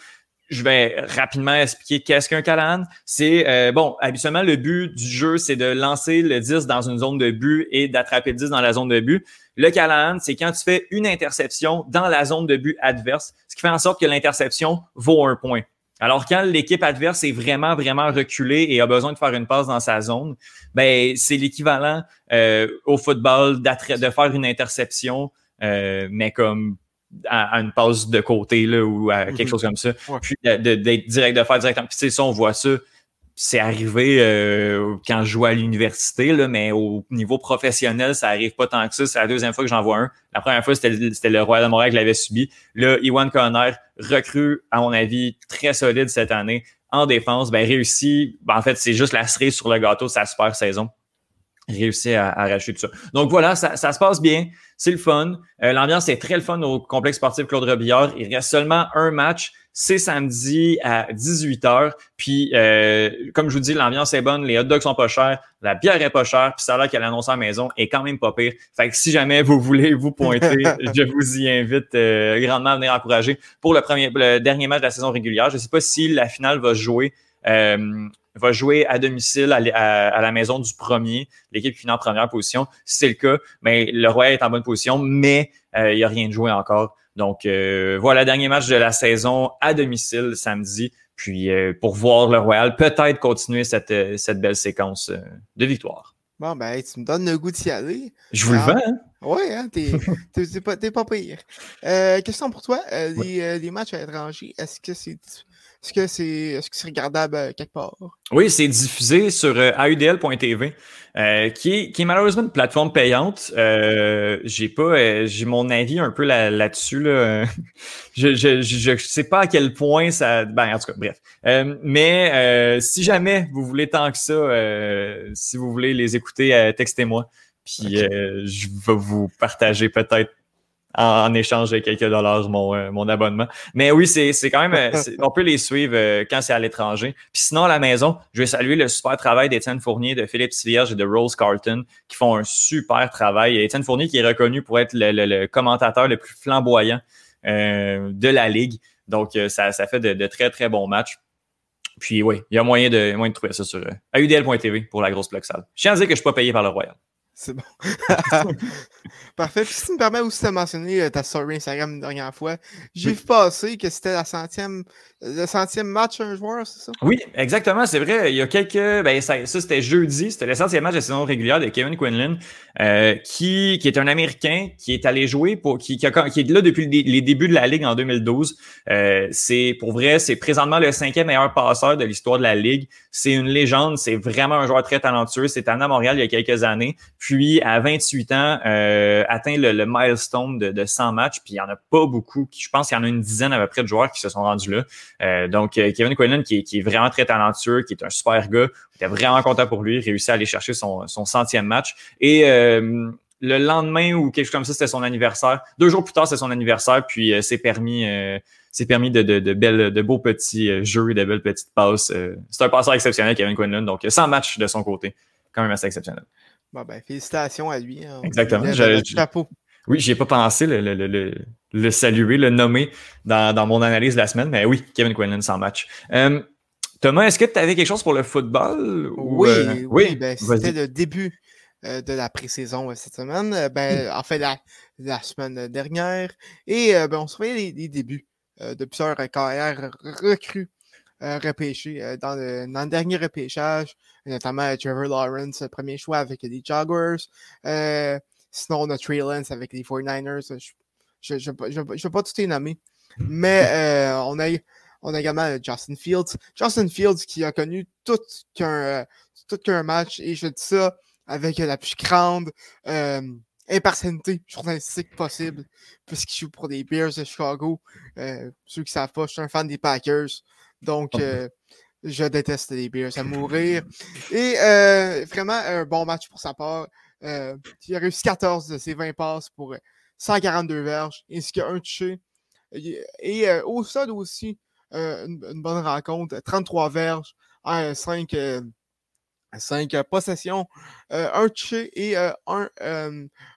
Je vais rapidement expliquer qu'est-ce qu'un Callahan. C'est, bon, habituellement, le but du jeu, c'est de lancer le 10 dans une zone de but et d'attraper le 10 dans la zone de but. Le Callahan, c'est quand tu fais une interception dans la zone de but adverse, ce qui fait en sorte que l'interception vaut un point. Alors, quand l'équipe adverse est vraiment, vraiment reculée et a besoin de faire une passe dans sa zone, ben c'est l'équivalent euh, au football de faire une interception, euh, mais comme à, une passe de côté là, ou à quelque mhm. chose comme ça. Puis d'être direct, de faire directement. Puis ça, on voit ça c'est arrivé euh, quand je jouais à l'université, mais au niveau professionnel, ça arrive pas tant que ça. C'est la deuxième fois que j'en vois un. La première fois, c'était le Royal de Montréal qui l'avait subi. Là, Iwan Conner, recrue, à mon avis, très solide cette année en défense, ben réussi. Ben, en fait, c'est juste la cerise sur le gâteau de sa super saison. Réussi à, arracher tout ça. Donc voilà, ça, ça se passe bien. C'est le fun. Euh, l'ambiance est très le fun au complexe sportif Claude Robillard. Il reste seulement un match c'est samedi à 18h. Puis, euh, comme je vous dis, l'ambiance est bonne, les hot dogs sont pas chers, la bière est pas chère, puis ça a l'air qu'elle annonce à la maison est quand même pas pire. Fait que si jamais vous voulez vous pointer, je vous y invite euh, grandement à venir encourager pour le premier, le dernier match de la saison régulière. Je sais pas si la finale va jouer. Euh, va jouer à domicile à, la maison du premier, l'équipe qui finit en première position. Si c'est le cas, mais le Royal est en bonne position, mais il n'y a rien de joué encore. Donc euh, voilà, dernier match de la saison à domicile samedi. Puis euh, pour voir le Royal peut-être continuer cette, euh, cette belle séquence de victoire. Bon, ben, tu me donnes le goût d'y aller. Je vous le ah. vends, hein? Oui, hein, t'es pas, pas pire. question pour toi, les, les, matchs à l'étranger, est-ce que c'est est-ce que c'est est -ce c'est regardable euh, quelque part? Oui, c'est diffusé sur euh, audl.tv, euh, qui, est, qui est malheureusement une plateforme payante. j'ai pas j'ai mon avis un peu là-dessus. Là je, je, je, sais pas à quel point ça. Ben, en tout cas, bref. mais si jamais vous voulez tant que ça, si vous voulez les écouter, textez-moi. Puis je vais vous partager peut-être en, échange de quelques dollars mon, euh, mon abonnement. Mais oui, c'est quand même, euh, on peut les suivre euh, quand c'est à l'étranger. Puis sinon, à la maison, je vais saluer le super travail d'Étienne Fournier, de Philippe Sivierge et de Rose Carton, qui font un super travail. Étienne Fournier qui est reconnu pour être le, commentateur le plus flamboyant de la Ligue. Donc, ça, ça fait de, très, très bons matchs. Puis oui, il y a moyen de, moyen de trouver ça sur audl.tv pour la grosse bloc salle. Je tiens à dire que je ne suis pas payé par le Royal. C'est bon. Parfait. Puis si tu me permets aussi de mentionner euh, ta story Instagram une dernière fois, j'ai vu passer que c'était la centième, le centième match un joueur, c'est ça? Oui, exactement, c'est vrai. Il y a quelques. Ben, ça, c'était jeudi, c'était le centième match de saison régulière de Kevin Quinlan, euh, qui, qui est un Américain qui est allé jouer pour qui, qui, est là depuis les débuts de la Ligue en 2012. Euh, c'est pour vrai, c'est présentement le cinquième meilleur passeur de l'histoire de la Ligue. C'est une légende, c'est vraiment un joueur très talentueux. C'est à Montréal il y a quelques années. Puis à 28 ans, euh, atteint le, milestone de, de, 100 matchs. Puis il n'y en a pas beaucoup. Je pense qu'il y en a une dizaine à peu près de joueurs qui se sont rendus là. Euh, donc euh, Kevin Quinlan, qui qui est, vraiment très talentueux, qui est un super gars. était vraiment content pour lui. Réussi à aller chercher son, son centième match. Et euh, le lendemain ou quelque chose comme ça, c'était son anniversaire. Deux jours plus tard, c'est son anniversaire, puis c'est permis, c'est permis de, de, de, belles, de beaux petits jeux, de belles petites passes. c'est un passeur exceptionnel, Kevin Quinlan, donc 100 matchs de son côté, quand même assez exceptionnel. Bon, ben, félicitations à lui. Hein. Exactement. chapeau. Oui, j'ai pas pensé le, le, le, le, saluer, le nommer dans, dans, mon analyse de la semaine, mais oui, Kevin Quinlan sans match. Euh, Thomas, est-ce que tu avais quelque chose pour le football? oui, euh, oui, ben, c'était le début euh, de la pré-saison cette semaine. Ben, en fait, la, la semaine dernière. Et ben, on se voyait les, débuts de plusieurs carrières recrues repêchées dans le, dans, le, dernier repêchage, notamment Trevor Lawrence, premier choix avec les Jaguars. Sinon, on a Trey Lance avec les 49ers. Je ne vais pas tout les nommer. Mais euh, on, a, on a également euh, Justin Fields. Justin Fields qui a connu tout qu'un euh, match. Et je dis ça avec la plus grande euh, journalistique possible. Puisqu'il joue pour les Bears de Chicago. ceux qui ne savent pas, je suis un fan des Packers. Donc, je déteste les Bears à mourir. Et vraiment, un bon match pour sa part. Euh, il a réussi 14 de ses 20 passes pour 142 euh, verges, ainsi qu'un touché. Et, euh, au sol aussi, une, bonne rencontre, 33 verges, 5, 5 possessions, un touché et un,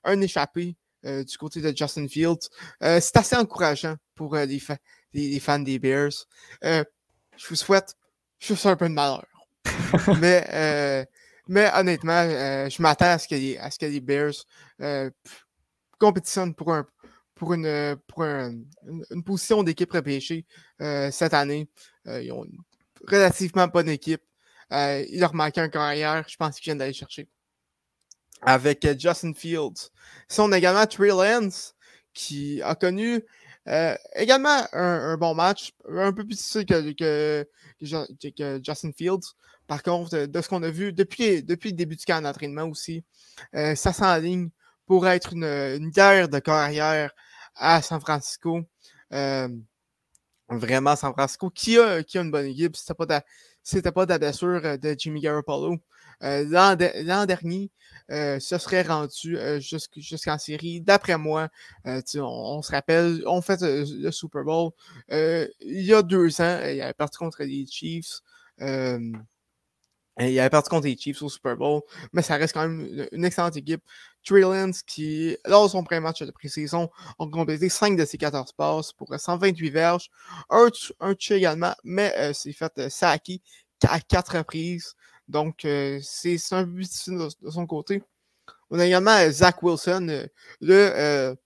un échappé du côté de Justin Fields. c'est assez encourageant pour les, fans des Bears. Je vous souhaite juste un peu de malheur. mais, mais honnêtement, je m'attends à ce que les, à ce que les Bears compétitionnent pour, un, pour, une, pour une, position d'équipe repêchée cette année. ils ont une relativement bonne équipe. il leur manquait un carrière. Je pense qu'ils viennent d'aller chercher avec euh, Justin Fields. Si on a également Trey Lance, qui a connu euh, également un, bon match, un peu plus difficile que, que, Justin Fields. Par contre, de ce qu'on a vu depuis, depuis le début du camp d'entraînement aussi, euh, ça s'enligne pour être une, guerre de carrière à San Francisco. vraiment, San Francisco, qui a, qui a une bonne équipe. C'était pas de, pas de la blessure de Jimmy Garoppolo. L'an dernier, euh, ce serait rendu euh, jusqu'en série. D'après moi, euh, on, se rappelle, on fait le Super Bowl il y a deux ans, il avait perdu contre les Chiefs. il avait perdu contre les Chiefs au Super Bowl, mais ça reste quand même une, excellente équipe. Trey Lance, qui, lors de son premier match de pré-saison, a complété 5 de ses 14 passes pour 128 verges, un, un également, mais c'est fait sacky à 4 reprises. Donc, euh, c'est un difficile de, son côté. On a également euh, Zach Wilson, euh, le,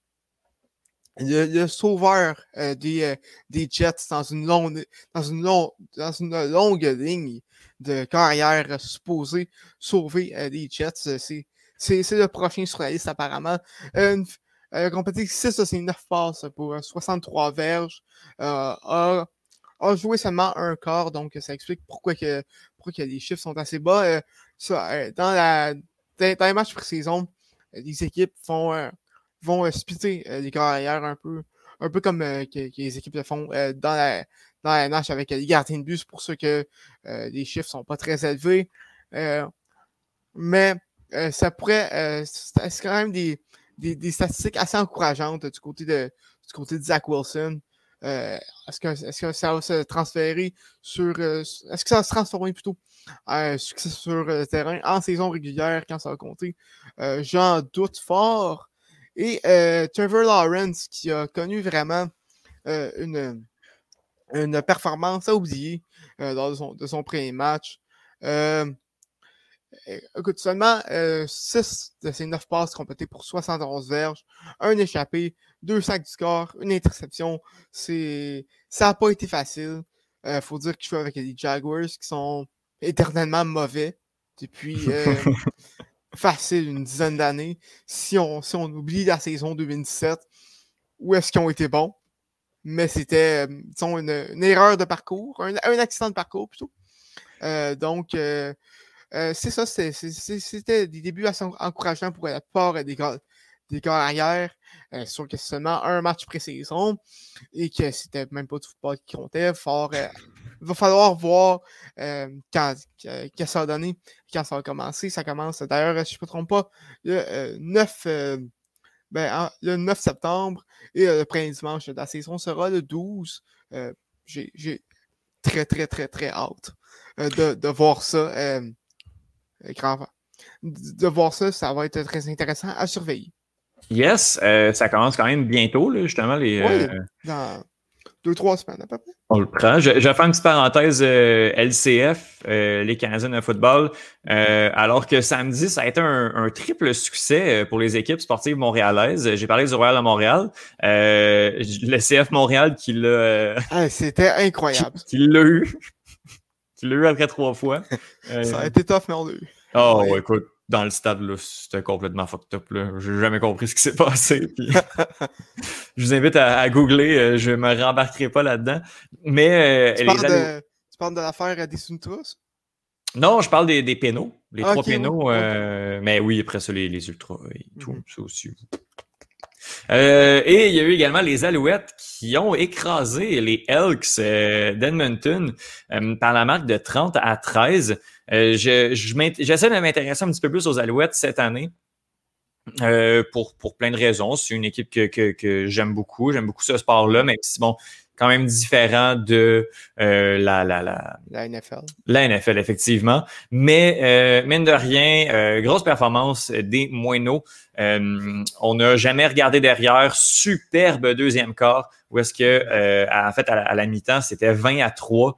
le, sauveur des, des, Jets dans une, longue, dans, une dans une longue ligne de carrière supposée sauver les Jets. C'est le prochain sur la liste apparemment. Une, a complété 6 de ses 9 passes pour 63 verges. a, a joué seulement un quart, donc ça explique pourquoi que, que les chiffres sont assez bas. Euh, euh, dans, la, dans, les matchs pré-saison, euh, les équipes font, vont splitter les carrières un peu, un peu comme les équipes le font dans la, dans la avec les gardiens de. C'est pour ça que les chiffres ne sont pas très élevés. mais ça pourrait. c'est quand même des, des, statistiques assez encourageantes du côté de, du côté de Zach Wilson. Euh, est-ce que, ça va se transférer sur. Euh, est-ce que ça va se transformer plutôt en succès sur le terrain en saison régulière quand ça va compter? Euh, j'en doute fort. Et Trevor Lawrence qui a connu vraiment une, une performance à oublier lors de son, de son premier match. Écoute, seulement 6 de ses 9 passes complétées pour 71 verges, un échappé, deux sacs du score, une interception. C'est, ça n'a pas été facile. Il euh, faut dire qu'il joue avec les Jaguars qui sont éternellement mauvais depuis euh, facile une dizaine d'années. Si on, si on oublie la saison 2017, où est-ce qu'ils ont été bons? Mais c'était, euh, disons, une, erreur de parcours, un, accident de parcours plutôt. donc, c'est ça, c'était des débuts assez encourageants pour la plupart des, des carrières. Euh, sûr que seulement un match pré-saison et que c'était même pas du football qui comptait. Euh, il va falloir voir euh, quand, ça va donner, quand ça va commencer. Ça commence d'ailleurs, si je ne me trompe pas, le 9. Ben, le 9 septembre et le premier dimanche de la saison sera le 12. J'ai très, très, très, très hâte de, voir ça. De voir ça, ça va être très intéressant à surveiller. Yes, euh, ça commence quand même bientôt, là, justement. Les, euh, dans deux, trois semaines à peu près. On le prend. Je, je vais faire une petite parenthèse euh, LCF, les Canadiens de football. alors que samedi, ça a été un, triple succès pour les équipes sportives montréalaises. J'ai parlé du Royal à Montréal. le CF Montréal qui l'a. Ah, C'était incroyable. Qui, l'a eu. Qui l'a eu après trois fois. ça a été tough, mais on l'a eu. Oh, écoute dans le stade, c'était complètement fucked up. J'ai jamais compris ce qui s'est passé. je vous invite à, googler, euh, je me rembarquerai pas là-dedans. Mais euh, tu, parles de, tu, parles de, l'affaire des Suntrus? Non, je parle des, des pénaux. Les trois pénaux. Euh, mais oui, après ça, les, les ultras et tout, mhm. ça aussi. Et il y a eu également les Alouettes qui ont écrasé les Elks d'Edmonton par la marque de 30 à 13. Euh, j'essaie de m'intéresser un petit peu plus aux Alouettes cette année. Euh, pour, pour plein de raisons. C'est une équipe que, que, j'aime beaucoup. J'aime beaucoup ce sport-là, même si bon, quand même différent de euh, la, la, la, la NFL. La NFL, effectivement. Mais euh, mine de rien, euh, grosse performance des Moineaux. on n'a jamais regardé derrière. Superbe deuxième quart où est-ce que, en fait, à la, mi-temps, c'était 20 à 3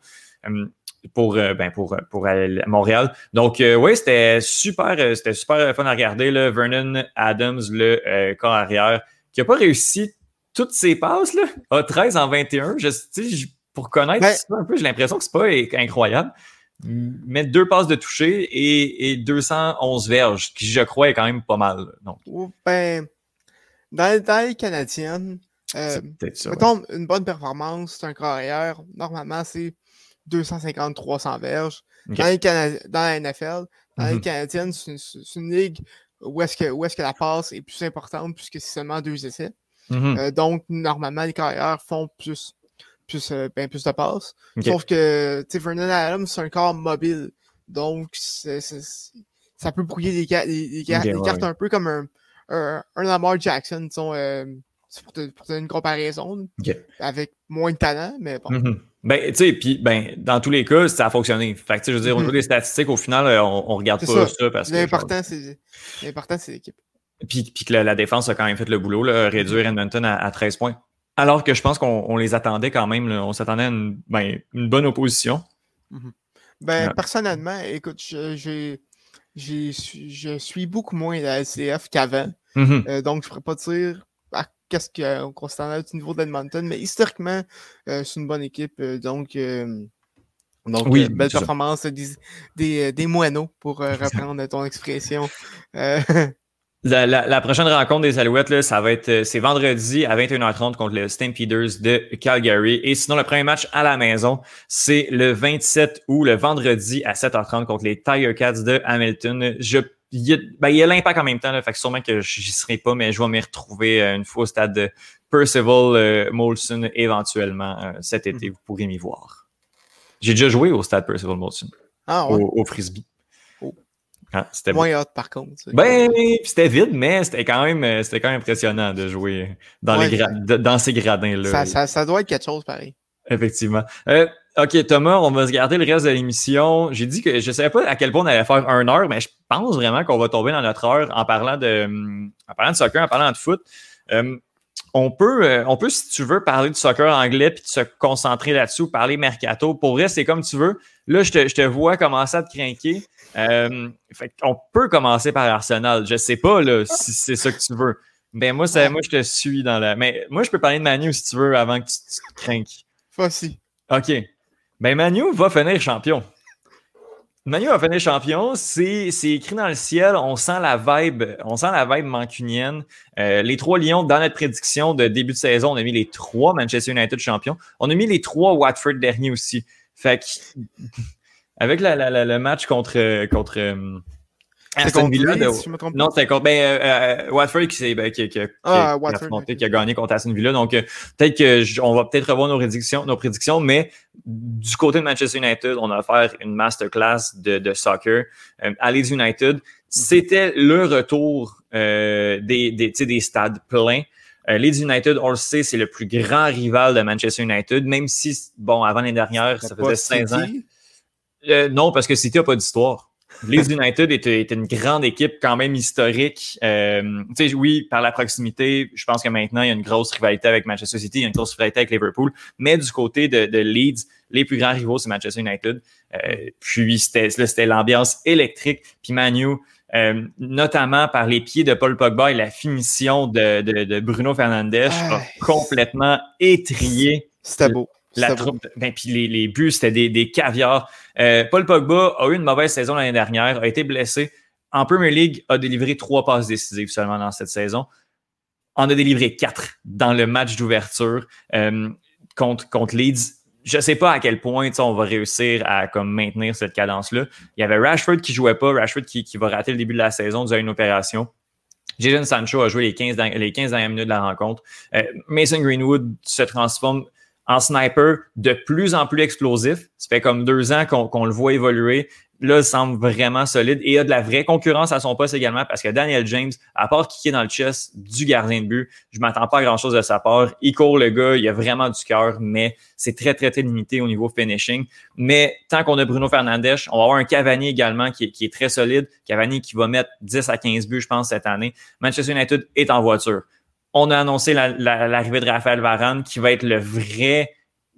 pour, ben pour, pour Montréal. Donc, oui, c'était super, c'était super fun à regarder. Là. Vernon Adams, le corps arrière, qui n'a pas réussi toutes ses passes, là, a 13 en 21. Je, pour connaître ça un peu, j'ai l'impression que c'est pas incroyable. Mais deux passes de toucher et, et, 211 verges, qui je crois est quand même pas mal. Donc. Ben, dans, dans les Canadiennes, euh, mettons, une bonne performance, c'est un carrière. Normalement, c'est 250-300 verges. Dans, les dans la NFL, dans les mm-hmm. Canadiennes, c'est une, ligue où est-ce que, est que la passe est plus importante puisque c'est seulement deux essais. Mm-hmm. Euh, donc, normalement, les carrières font plus, plus, euh, ben, plus de passes. Sauf que Vernon Adams, c'est un corps mobile. Donc, ça peut brouiller les, cartes un peu comme un, un, Lamar Jackson. Euh, c'est pour, te, donner une comparaison avec moins de talent, mais bon. Mm-hmm. Ben, tu sais, puis ben, dans tous les cas, ça a fonctionné. Fait que, je veux dire, au niveau mm-hmm. des statistiques, au final, on, on regarde pas ça, parce que. L'important, c'est l'équipe. Puis, que la, défense a quand même fait le boulot, là, réduire Edmonton à, 13 points. Alors que je pense qu'on les attendait quand même. on s'attendait à une, ben, une, bonne opposition. Mm-hmm. Ben, personnellement, écoute, je, je suis beaucoup moins la LCF qu'avant. Mm-hmm. Euh, donc, je ne pourrais pas dire qu'est-ce qu'on s'attendait au niveau d'Edmonton, mais historiquement, euh, c'est une bonne équipe. Euh, donc, donc oui, belle performance des, des, des, moineaux, pour reprendre ton expression. La, prochaine rencontre des Alouettes, ça va être c'est vendredi à 21h30 contre les Stampeders de Calgary. Et sinon, le premier match à la maison, c'est le 27 août, le vendredi à 7h30 contre les Tiger Cats de Hamilton. Je, il y a, l'impact en même temps, là, fait que sûrement que j'y serai pas, mais je vais m'y retrouver euh, une fois au stade de Percival euh, Molson éventuellement euh, cet été. Hmm. Vous pourrez m'y voir. J'ai déjà joué au stade Percival Molson. Ah, au frisbee. Ah, c'était moins hot par contre. Ben, c'était vide, mais c'était quand même euh, c'était quand même impressionnant de jouer dans, les dans ces gradins-là. Ça, ça, doit être quelque chose pareil. Effectivement. Euh, OK, Thomas, on va se garder le reste de l'émission. J'ai dit que je ne savais pas à quel point on allait faire une heure, mais je pense vraiment qu'on va tomber dans notre heure en parlant de, en parlant de soccer, en parlant de foot. Euh, on peut, on peut, si tu veux, parler de soccer anglais puis se concentrer là-dessus, parler mercato. Pour vrai, c'est comme tu veux. Là, je te, je te vois commencer à te craquer. Euh, on peut commencer par Arsenal. Je sais pas là, si c'est ça que tu veux. Ben moi, moi, je te suis dans la. Mais moi, je peux parler de Manu si tu veux avant que tu, te craignes. Voici. OK. Ben Manu va finir champion. Manu va finir champion, c'est écrit dans le ciel, on sent la vibe, on sent la vibe mancunienne. Euh, les trois Lions, dans notre prédiction de début de saison, on a mis les trois Manchester United champions. On a mis les trois Watford derniers aussi. Fait que avec la, la, le match contre, contre euh, Aston Villa. non, c'était contre ben, euh, euh, Watford qui, ben, qui, qui, ah, qui, a gagné contre Aston Villa. Donc, peut-être que on va peut-être revoir nos prédictions, nos prédictions, mais du côté de Manchester United, on a faire une masterclass de, de soccer. à Leeds United, c'était le retour des, des, des stades pleins. Leeds United, on le sait, c'est le plus grand rival de Manchester United, même si, bon, avant l'année dernière, ça faisait 16 ans. Euh, non, parce que City n'a pas d'histoire. Les United était, une grande équipe quand même historique. Euh, oui, par la proximité, je pense que maintenant, il y a une grosse rivalité avec Manchester City, il y a une grosse rivalité avec Liverpool. Mais du côté de, Leeds, les plus grands rivaux, c'est Manchester United. Euh, puis c'était l'ambiance électrique. Puis Manu, notamment par les pieds de Paul Pogba et la finition de, Bruno Fernandes, a complètement étrié. C'était beau. La troupe, ben, puis les, les buts, c'était des, des caviars. Euh, Paul Pogba a eu une mauvaise saison l'année dernière, a été blessé. En Premier League, a délivré trois passes décisives seulement dans cette saison. En a délivré quatre dans le match d'ouverture euh, contre, contre Leeds. Je ne sais pas à quel point on va réussir à comme, maintenir cette cadence-là. Il y avait Rashford qui jouait pas, Rashford qui, qui va rater le début de la saison dû à une opération. Jadon Sancho a joué les 15, les 15 dernières minutes de la rencontre. Euh, Mason Greenwood se transforme en sniper de plus en plus explosif. Ça fait comme deux ans qu'on le voit évoluer. là, semble vraiment solide et a de la vraie concurrence à son poste également parce que Daniel James, à part kicker dans le chest du gardien de but, je m'attends pas à grand chose de sa part. Il court le gars, il a vraiment du cœur, mais c'est très, très, très limité au niveau finishing. Mais tant qu'on a Bruno Fernandes, on va avoir un Cavani également qui est, très solide. Cavani qui va mettre 10 à 15 buts, je pense, cette année. Manchester United est en voiture. On a annoncé l'arrivée de Raphaël Varane qui va être le vrai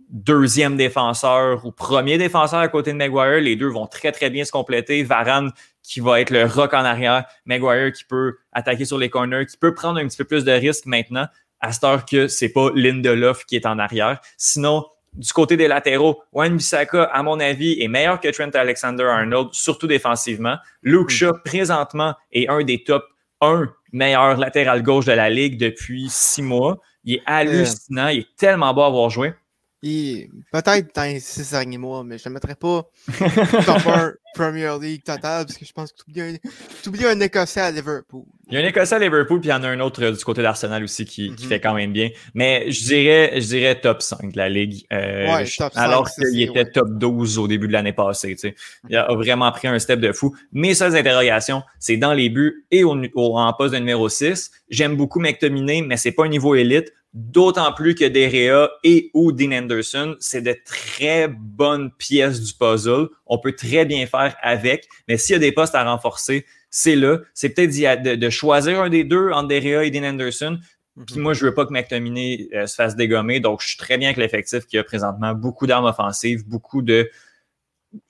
deuxième défenseur ou premier défenseur à côté de Maguire. Les deux vont très, très bien se compléter. Varane qui va être le rock en arrière. Maguire qui peut attaquer sur les corners, qui peut prendre un petit peu plus de risques maintenant, à cette heure que c'est pas Lindelof qui est en arrière. Sinon, du côté des latéraux, Wayne Bissaka, à mon avis, est meilleur que Trent Alexander-Arnold, surtout défensivement. Luke Shaw, présentement, est un des top 1 meilleurs latéral gauche de la Ligue depuis six mois. Il est hallucinant, il est tellement beau à avoir joué peut-être dans les six derniers mois, mais je ne mettrais pas top 1 Premier League total parce que je pense que tu oublies, un Écossais à Liverpool. Il y a un Écossais à Liverpool, puis il y en a un autre euh, du côté d'Arsenal aussi qui, qui, mm-hmm. fait quand même bien. Mais je dirais, je dirais top 5 de la Ligue. Euh, ouais, top 5, alors qu'il était top 12 au début de l'année passée. Tu sais. Il a vraiment pris un step de fou. Mes seules interrogations, c'est dans les buts et au, en poste de numéro 6. J'aime beaucoup McTominay, mais c'est pas un niveau élite. D'autant plus que Derea et ou Dean Anderson, c'est de très bonnes pièces du puzzle. On peut très bien faire avec, mais s'il y a des postes à renforcer, c'est là. C'est peut-être de, de, choisir un des deux entre Derea et Dean Anderson. Puis mhm. moi, je veux pas que McTominay euh, se fasse dégommer. Donc, je suis très bien avec l'effectif qui a présentement beaucoup d'armes offensives, beaucoup de...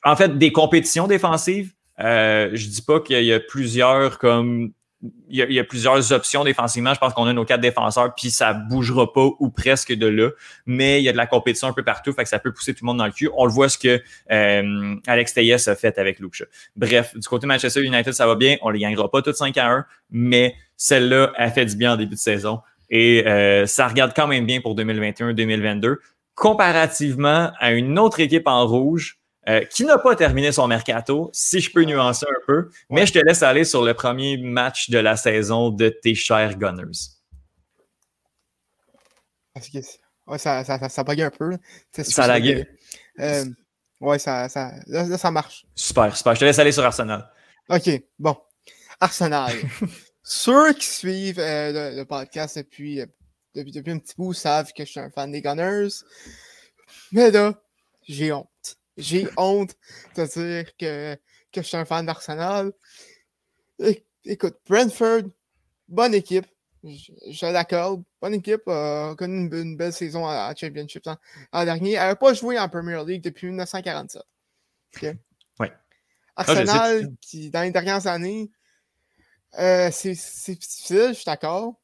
En fait, des compétitions défensives. Euh, je dis pas qu'il y a plusieurs comme il y, a, plusieurs options défensivement. Je pense qu'on a nos quatre défenseurs, puis ça bougera pas ou presque de là. Mais il y a de la compétition un peu partout, fait que ça peut pousser tout le monde dans le cul. On le voit ce que euh, Alex Teyes a fait avec Luke Bref, du côté Manchester United, ça va bien. On les gagnera pas toutes 5 à 1, mais celle-là, a fait du bien en début de saison. Et euh, ça regarde quand même bien pour 2021-2022. Comparativement à une autre équipe en rouge, euh, qui n'a pas terminé son mercato, si je peux nuancer un peu. Mais je te laisse aller sur le premier match de la saison de tes chers Gunners. Ouais, ça, ça, ça, un peu. Ça laguait. Euh, ouais, ça, ça, là, ça marche. Super, super. Je te laisse aller sur Arsenal. OK, bon. Arsenal. Ceux qui suivent euh, le, podcast depuis, depuis, depuis un petit bout savent que je suis un fan des Gunners. Mais là, j'ai honte. J'ai honte de dire que, que je suis un fan d'Arsenal. Écoute, Brentford, bonne équipe. Je, l'accorde. Bonne équipe. a connu une, belle saison à, Championship l'an dernier. Elle n'a pas joué en Premier League depuis 1947. Ouais. Arsenal, qui, dans les dernières années, euh, c'est difficile, je suis d'accord.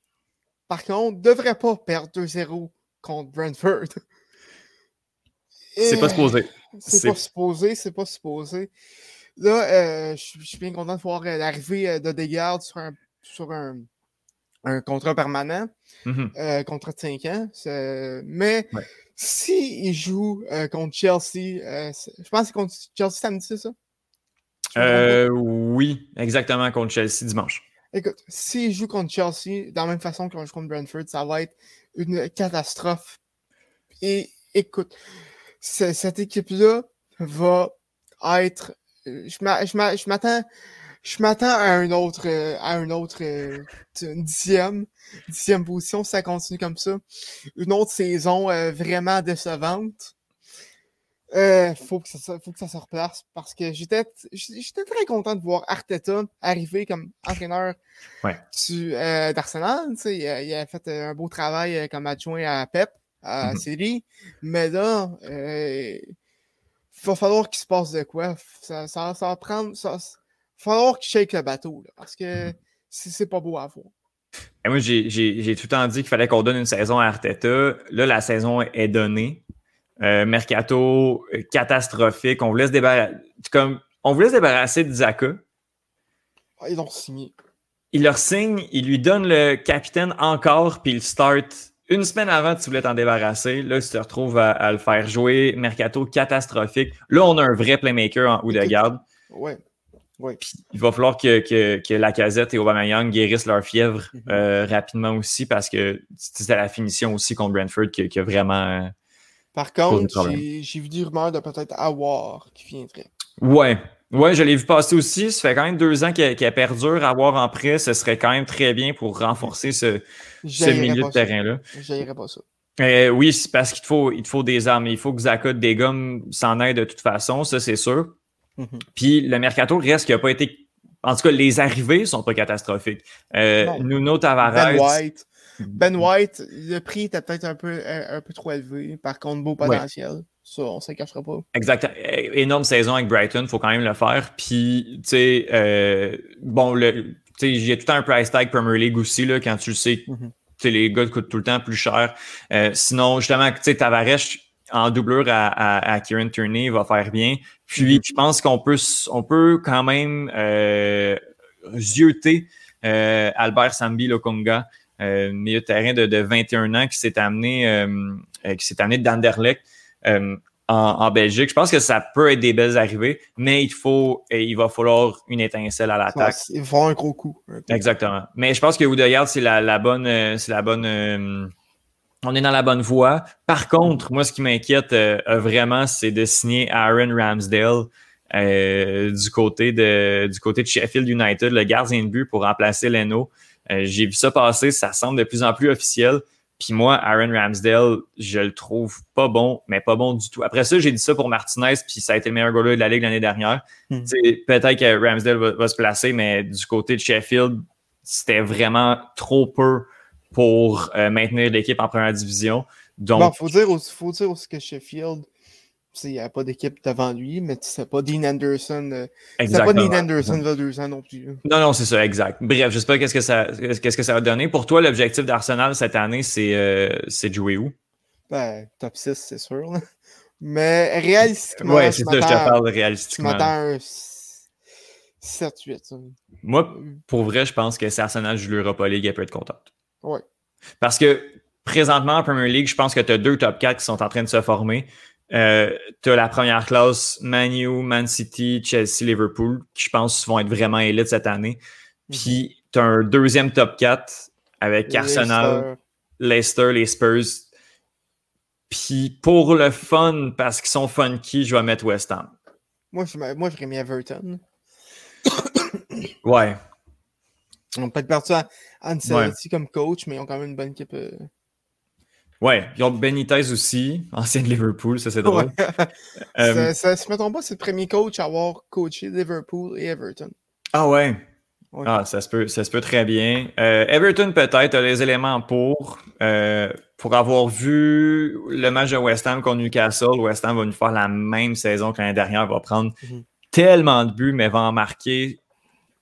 Par contre, ne devrait pas perdre 2-0 contre Brentford. C'est pas supposé. C'est pas supposé, c'est pas supposé. Là, euh, je suis bien content de voir euh, l'arrivée euh, de Desgardes sur un, sur un, un contrat permanent, mmh contrat de 5 ans. Mais s'il si joue contre Chelsea, je pense que c'est contre Chelsea samedi, c'est ça? oui, exactement, contre Chelsea dimanche. Écoute, s'il joue contre Chelsea, de la même façon qu'on joue contre Brentford, ça va être une catastrophe. Et écoute, cette équipe-là va être. Je m'attends. Je m'attends à un autre, à un autre, une dixième, dixième position, si ça continue comme ça. Une autre saison euh, vraiment décevante. Euh, faut que ça, faut que ça se replace parce que j'étais, j'étais très content de voir Arteta arriver comme entraîneur euh, d'Arsenal. il, a fait un beau travail comme adjoint à Pep à la mmh Mais là, euh, il va falloir qu'il se passe de quoi. Ça, ça, va prendre. Ça, va falloir qu'il shake le bateau parce que mmh c'est pas beau à voir. Et moi, j'ai tout le temps dit qu'il fallait qu'on donne une saison à Arteta. Là, la saison est donnée. Euh, mercato euh, catastrophique. On voulait se débarrasser. Comme, on voulait se débarrasser de Zaka. Ah, ils l'ont signé. Il leur signe, il lui donne le capitaine encore, puis il start une semaine avant, tu voulais t'en débarrasser. Là, tu te retrouves à, le faire jouer. Mercato catastrophique. Là, on a un vrai playmaker en haut de garde. Ouais. Ouais. il va falloir que, que, que Lacazette et Aubameyang guérissent leur fièvre mm-hmm. euh, rapidement aussi parce que c'était la finition aussi contre Brentford qui, a vraiment. Euh, Par contre, j'ai vu des rumeurs de peut-être avoir qui viendrait. Ouais, Oui, je l'ai vu passer aussi. Ça fait quand même deux ans qu'elle perdure avoir en prêt. Ce serait quand même très bien pour renforcer ce, milieu de terrain-là. Je pas ça. Euh, oui, c'est parce qu'il te faut, il faut des armes. Il faut que Zaka des gommes s'en aide de toute façon, ça c'est sûr. Mm-hmm. Puis le mercato reste qui n'a pas été. En tout cas, les arrivées sont pas catastrophiques. Euh, Nuno Tavares. Ben White. Ben White, le prix était peut-être un peu, un, peu trop élevé. Par contre, beau potentiel. Ça, on ne se cachera pas. Exact. Énorme saison avec Brighton, il faut quand même le faire. Puis, tu sais, euh, bon, le, j'ai tout un price tag Premier League aussi, là, quand tu le sais. Mm-hmm les gars coûtent tout le temps plus cher. Euh, sinon, justement, Tavares en doublure à, à, Kieran Tierney va faire bien. Puis, mm-hmm. je pense qu'on peut, on peut quand même euh, zioter euh, Albert Sambi Lokonga, euh, milieu de terrain de, 21 ans qui s'est amené, euh, qui s'est amené d'Anderlecht en, Belgique. Je pense que ça peut être des belles arrivées, mais il faut, il va falloir une étincelle à l'attaque. Il va falloir un gros coup. Exactement. Mais je pense que Oudeyard, c'est la, bonne, euh, c'est la bonne. Euh, on est dans la bonne voie. Par contre, moi, ce qui m'inquiète euh, vraiment, c'est de signer Aaron Ramsdale. du côté de du côté de Sheffield United, le gardien de but pour remplacer Leno. J'ai vu ça passer, ça semble de plus en plus officiel. Puis moi, Aaron Ramsdale, je le trouve pas bon, mais pas bon du tout. Après ça, j'ai dit ça pour Martinez, puis ça a été le meilleur goaler de la Ligue l'année dernière. Hmm. Peut-être que Ramsdale va, se placer, mais du côté de Sheffield, c'était vraiment trop peu pour euh, maintenir l'équipe en première division. Donc, il faut, dire aussi, faut dire aussi que Sheffield, il n'y a pas d'équipe devant lui, mais c'est pas Dean Anderson. Euh, c'est pas Dean Anderson de deux ans non plus. Non, non, c'est ça, exact. Bref, je sais pas qu'est-ce que ça, qu'est-ce que ça va donner. Pour toi, l'objectif d'Arsenal cette année, c'est, euh, c'est de jouer où? Ben, top 6, c'est sûr. Mais réalistiquement. Ouais, c'est ça, je te parle réalistiquement. Je m'attends un 7-8. Moi, pour vrai, je pense que si Arsenal joue l'Europa League, elle peut être contente. Ouais. Parce que présentement en Premier League, je pense que tu as deux top 4 qui sont en train de se former. Euh, tu as la première classe, Manu, Man City, Chelsea, Liverpool, qui je pense vont être vraiment élites cette année. Mhm. Puis tu as un deuxième top 4 avec Arsenal, Leicester, les Spurs. Puis pour le fun, parce qu'ils sont funky, je vais mettre West Ham. Moi, je, moi, j'aurais mis Everton. ouais. On peut être parti à Ancelotti comme coach, mais ils ont quand même une bonne équipe. Euh, Ouais, ils ont Benitez aussi, ancien de Liverpool, ça c'est drôle. euh, ça, si je me trompe pas, c'est le premier coach à avoir coaché Liverpool et Everton. Ah ouais? Ah, ça se peut, ça se peut très bien. Euh, Everton peut-être a les éléments pour. Euh, pour avoir vu le match de West Ham contre Newcastle, West Ham va nous faire la même saison que l'année dernière, va prendre mhm. tellement de buts, mais va en marquer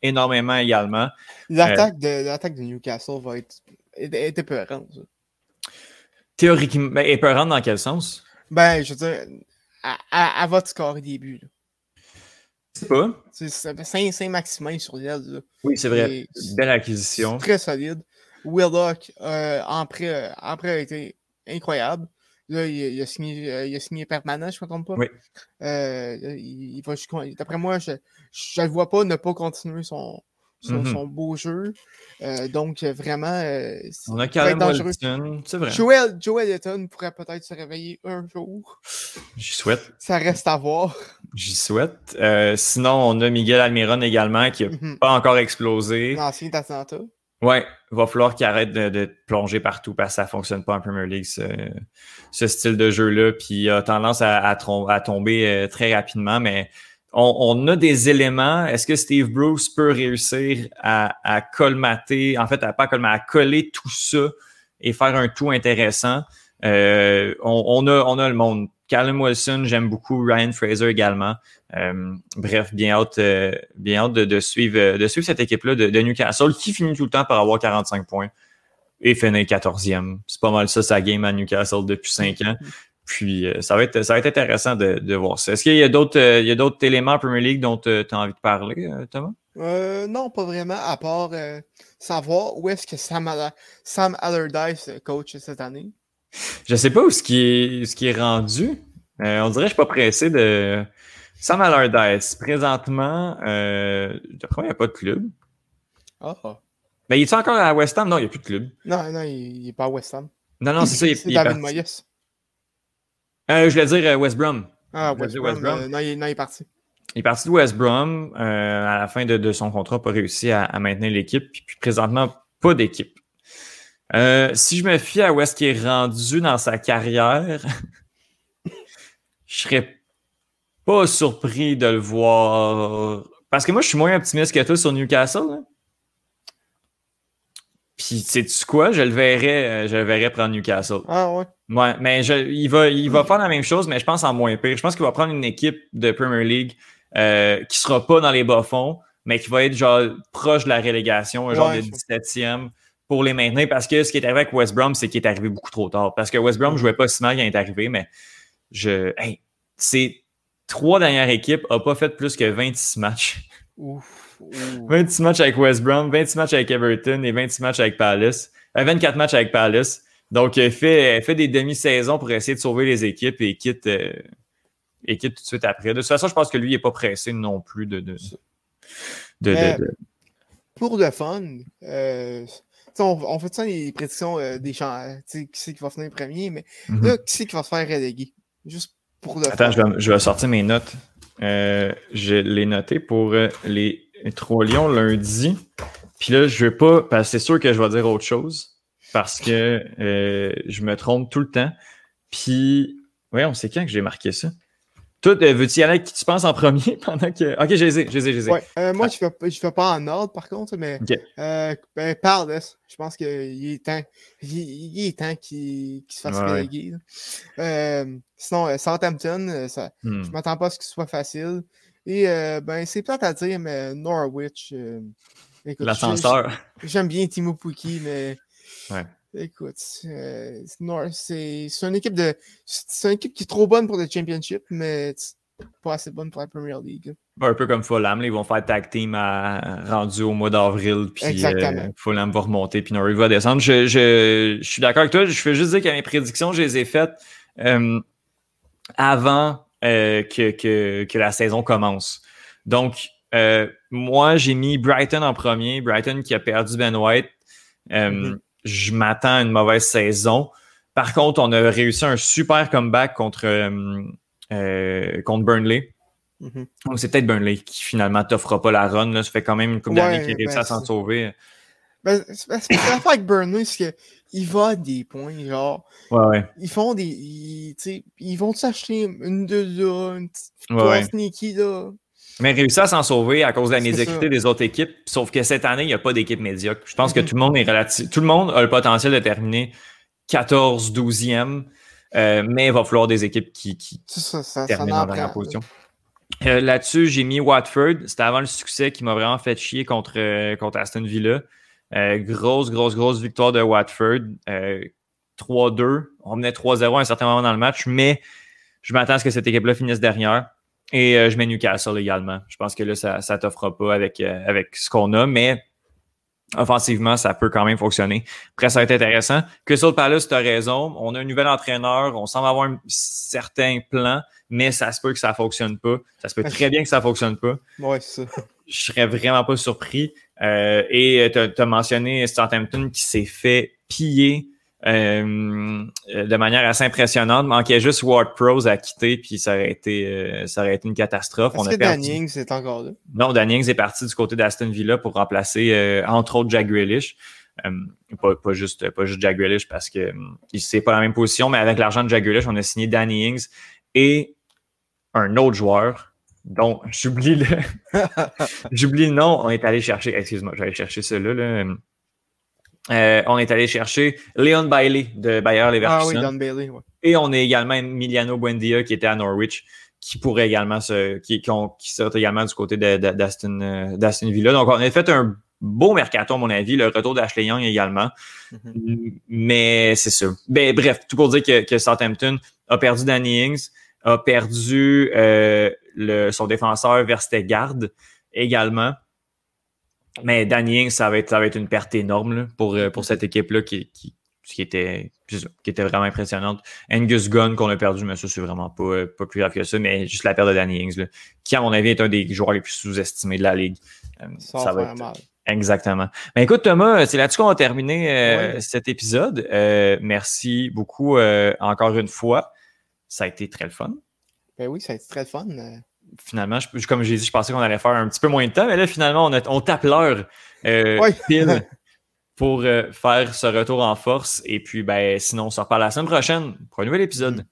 énormément également. L'attaque de, l'attaque de Newcastle va être, être épeurante. Théoriquement, ben, épeurante dans quel sens? Ben, je veux dire, à, votre score début. C'est pas? C'est 5 maximum sur l'aile. Oui, c'est vrai. Belle acquisition. Très solide. Willock, euh, en, prêt, en prêt a été incroyable. Là, il, a signé, euh, il a signé permanent, je ne me trompe pas. Oui. Euh, il, D'après moi, je ne le vois pas ne pas continuer son, son, mm-hmm. beau jeu. Euh, donc, vraiment. Euh, on a Callum Wilson, c'est vrai. Joel, Joel pourrait peut-être se réveiller un jour. J'y souhaite. Ça reste à voir. J'y souhaite. Euh, sinon, on a Miguel Almiron également qui n'a mm-hmm. pas encore explosé. L'ancien d'Atlanta. Ouais, il va falloir qu'il arrête de, plonger partout parce que ça ne fonctionne pas en Premier League, ce, style de jeu-là. Puis il a tendance à, à tomber très rapidement, mais on, a des éléments. Est-ce que Steve Bruce peut réussir à, colmater, en fait, à pas colmater, à coller tout ça et faire un tout intéressant? Euh, on, a, on a le monde. Callum Wilson, j'aime beaucoup. Ryan Fraser également. Euh, bref, bien hâte, euh, bien hâte de, suivre, de suivre cette équipe-là de, Newcastle qui finit tout le temps par avoir 45 points et finit 14e. C'est pas mal ça, sa game à Newcastle depuis 5 ans. Puis euh, ça, va être, ça va être intéressant de, voir ça. Est-ce qu'il y a d'autres euh, éléments en Premier League dont euh, tu as envie de parler, Thomas? non, pas vraiment, à part savoir où est-ce que Sam, Sam Allardyce coach cette année. Je sais pas où ce qui est, ce qui est rendu. on dirait que je suis pas pressé de. Sam Allardyce, présentement, euh, crois qu'il n'y a pas de club. Ah. Mais il est encore à West Ham? Non, il n'y a plus de club. Non, non, il n'est pas à West Ham. Non, non, c'est ça. Il, c'est David Moyes. Euh, je voulais dire euh, West Brom. Ah, West, Brom. Euh, non, il, est parti. il est parti de West Brom. à la fin de, son contrat, pas réussi à, maintenir l'équipe. Puis, présentement, pas d'équipe. si je me fie à où est-ce qu'il est rendu dans sa carrière, je serais pas surpris de le voir. Parce que moi, je suis moins optimiste que toi sur Newcastle. Puis, sais-tu quoi? Je le verrais, je le verrais prendre Newcastle. Ah ouais? Ouais, mais il, va, il va faire la même chose, mais je pense en moins pire. Je pense qu'il va prendre une équipe de Premier League euh, qui sera pas dans les bas-fonds, mais qui va être genre proche de la relégation, un genre de 17e pour les maintenir. Parce que ce qui est arrivé avec West Brom, c'est qu'il est arrivé beaucoup trop tard. Parce que West Brom jouait pas si mal quand il est arrivé, mais je. Hey, ces trois dernières équipes n'ont pas fait plus que 26 matchs. Ouf. 26 matchs avec West Brom, 26 matchs avec Everton et 26 matchs avec Palace. 24 euh, matchs avec Palace. Donc, euh, fait, fait des demi-saisons pour essayer de sauver les équipes et quitte, euh, et quitte tout de suite après. De toute façon, je pense que lui, il n'est pas pressé non plus de. de, de, Pour le fun, on, fait ça les prédictions des champs. qui c'est qui va finir premier, mais mm-hmm. là, qui c'est qui va se faire reléguer? Juste pour le Attends, Je, vais, je vais sortir mes notes. je l'ai noté pour les Trois Lions lundi. Puis là, je veux pas, parce que c'est sûr que je vais dire autre chose, parce que euh, je me trompe tout le temps. Puis, ouais, on sait quand que j'ai marqué ça. Toi, euh, veux-tu y aller avec qui tu penses en premier pendant que. Ok, j'ai les ai, j'ai Ouais, euh, moi, je fais, je fais pas en ordre, par contre, mais. Euh, ben, parle Je pense qu'il est temps, il, est temps qu'il se fasse ouais. Sinon, Southampton, ça, hmm. je m'attends pas à ce que ce soit facile. Et ben, c'est peut-être à dire, mais Norwich. L'ascenseur. J'aime bien Timo Pukki, mais. Écoute, euh, c'est une équipe de. C'est une équipe qui est trop bonne pour le championship, mais pas assez bonne pour la Premier League. Un peu comme Fulham, ils vont faire tag team à, rendu au mois d'avril, puis Fulham va remonter, puis Norwich va descendre. Je, je, je suis d'accord avec toi, je fais juste dire que mes prédictions, je les ai faites avant euh, que, que, que, la saison commence. Donc, euh, moi, j'ai mis Brighton en premier. Brighton qui a perdu Ben White. Euh, mm-hmm. Je m'attends à une mauvaise saison. Par contre, on a réussi un super comeback contre, contre Burnley. Mm-hmm. Donc, c'est peut-être Burnley qui finalement t'offrera pas la run. Là. Ça fait quand même une couple d'années qu'il réussit ben, à s'en sauver. Ben, c'est l'affaire avec Burnley, c'est qu'ils va des points, genre. Ouais, ouais. Ils font des. Ils, ils vont s'acheter une de là, une petite ouais, sneaky là. Mais réussir à s'en sauver à cause de la médiocrité des autres équipes. Sauf que cette année, il n'y a pas d'équipe médiocre. Je pense que tout le monde est relatif. Tout le monde a le potentiel de terminer 14, 12e. Euh, mais il va falloir des équipes qui, qui ça, ça, terminent en dernière position. Euh, là-dessus, j'ai mis Watford. C'était avant le succès qui m'a vraiment fait chier contre, euh, contre Aston Villa. Grosse, grosse, grosse victoire de Watford. 3-2. Euh, On menait 3-0 à un certain moment dans le match, mais je m'attends à ce que cette équipe-là finisse derrière. Et euh, je mets Newcastle également. Je pense que là, ça ne t'offre pas avec, avec ce qu'on a, mais offensivement, ça peut quand même fonctionner. Après, ça va être intéressant. Que sur le Palace, tu as raison. On a un nouvel entraîneur. On semble avoir un certain plan, mais ça se peut que ça ne fonctionne pas. Ça se peut très bien que ça ne fonctionne pas. Ouais, c'est ça. Je serais vraiment pas surpris. Euh, et euh, tu as, mentionné Southampton qui s'est fait piller euh, de manière assez impressionnante. Manquait juste Ward Pros à quitter, puis ça aurait été, ça aurait été une catastrophe. Est-ce que Danny est encore là? Non, Danny est parti du côté d'Aston Villa pour remplacer, entre autres, Jack Grealish. pas, pas, juste, pas juste Jack Grealish parce que c'est pas la même position, mais avec l'argent de Jack Grealish, on a signé Danny Ings et un autre joueur donc, j'oublie le. j'oublie le nom. On est allé chercher. Excuse-moi, j'allais chercher celui-là. Là. Euh, on est allé chercher Leon Bailey de Bayer Leverkusen. Ah oui, Leon Bailey, ouais. Et on est également Emiliano Buendia qui était à Norwich, qui pourrait également se. qui, qui, sort également du côté euh, d'Aston Villa. Donc, on a fait un beau mercato, à mon avis. Le retour d'Ashley Young également. Mm-hmm. Mais c'est ça. Ben, bref, tout pour dire que, que Southampton a perdu Danny Ings a perdu euh, le, son défenseur Verstegaard également. Mais Danny ça va être, ça va être une perte énorme pour, euh, pour cette équipe-là qui, qui, qui, était, qui était vraiment impressionnante. Angus Gunn qu'on a perdu, mais ça, c'est vraiment pas, euh, pas plus grave que ça, mais juste la perte de Danny Ings, qui, à mon avis, est un des joueurs les plus sous-estimés de la Ligue. ça, va être, Exactement. Mais écoute, Thomas, c'est là-dessus qu'on va terminer cet épisode. merci beaucoup encore une fois. Ça a été très le fun. Ben oui, ça a été très le fun. Finalement, comme j'ai dit, je pensais qu'on allait faire un petit peu moins de temps, mais là, finalement, on, on tape l'heure euh, pile pour euh, faire ce retour en force. Et puis, ben, sinon, on se reparle la semaine prochaine pour un nouvel épisode.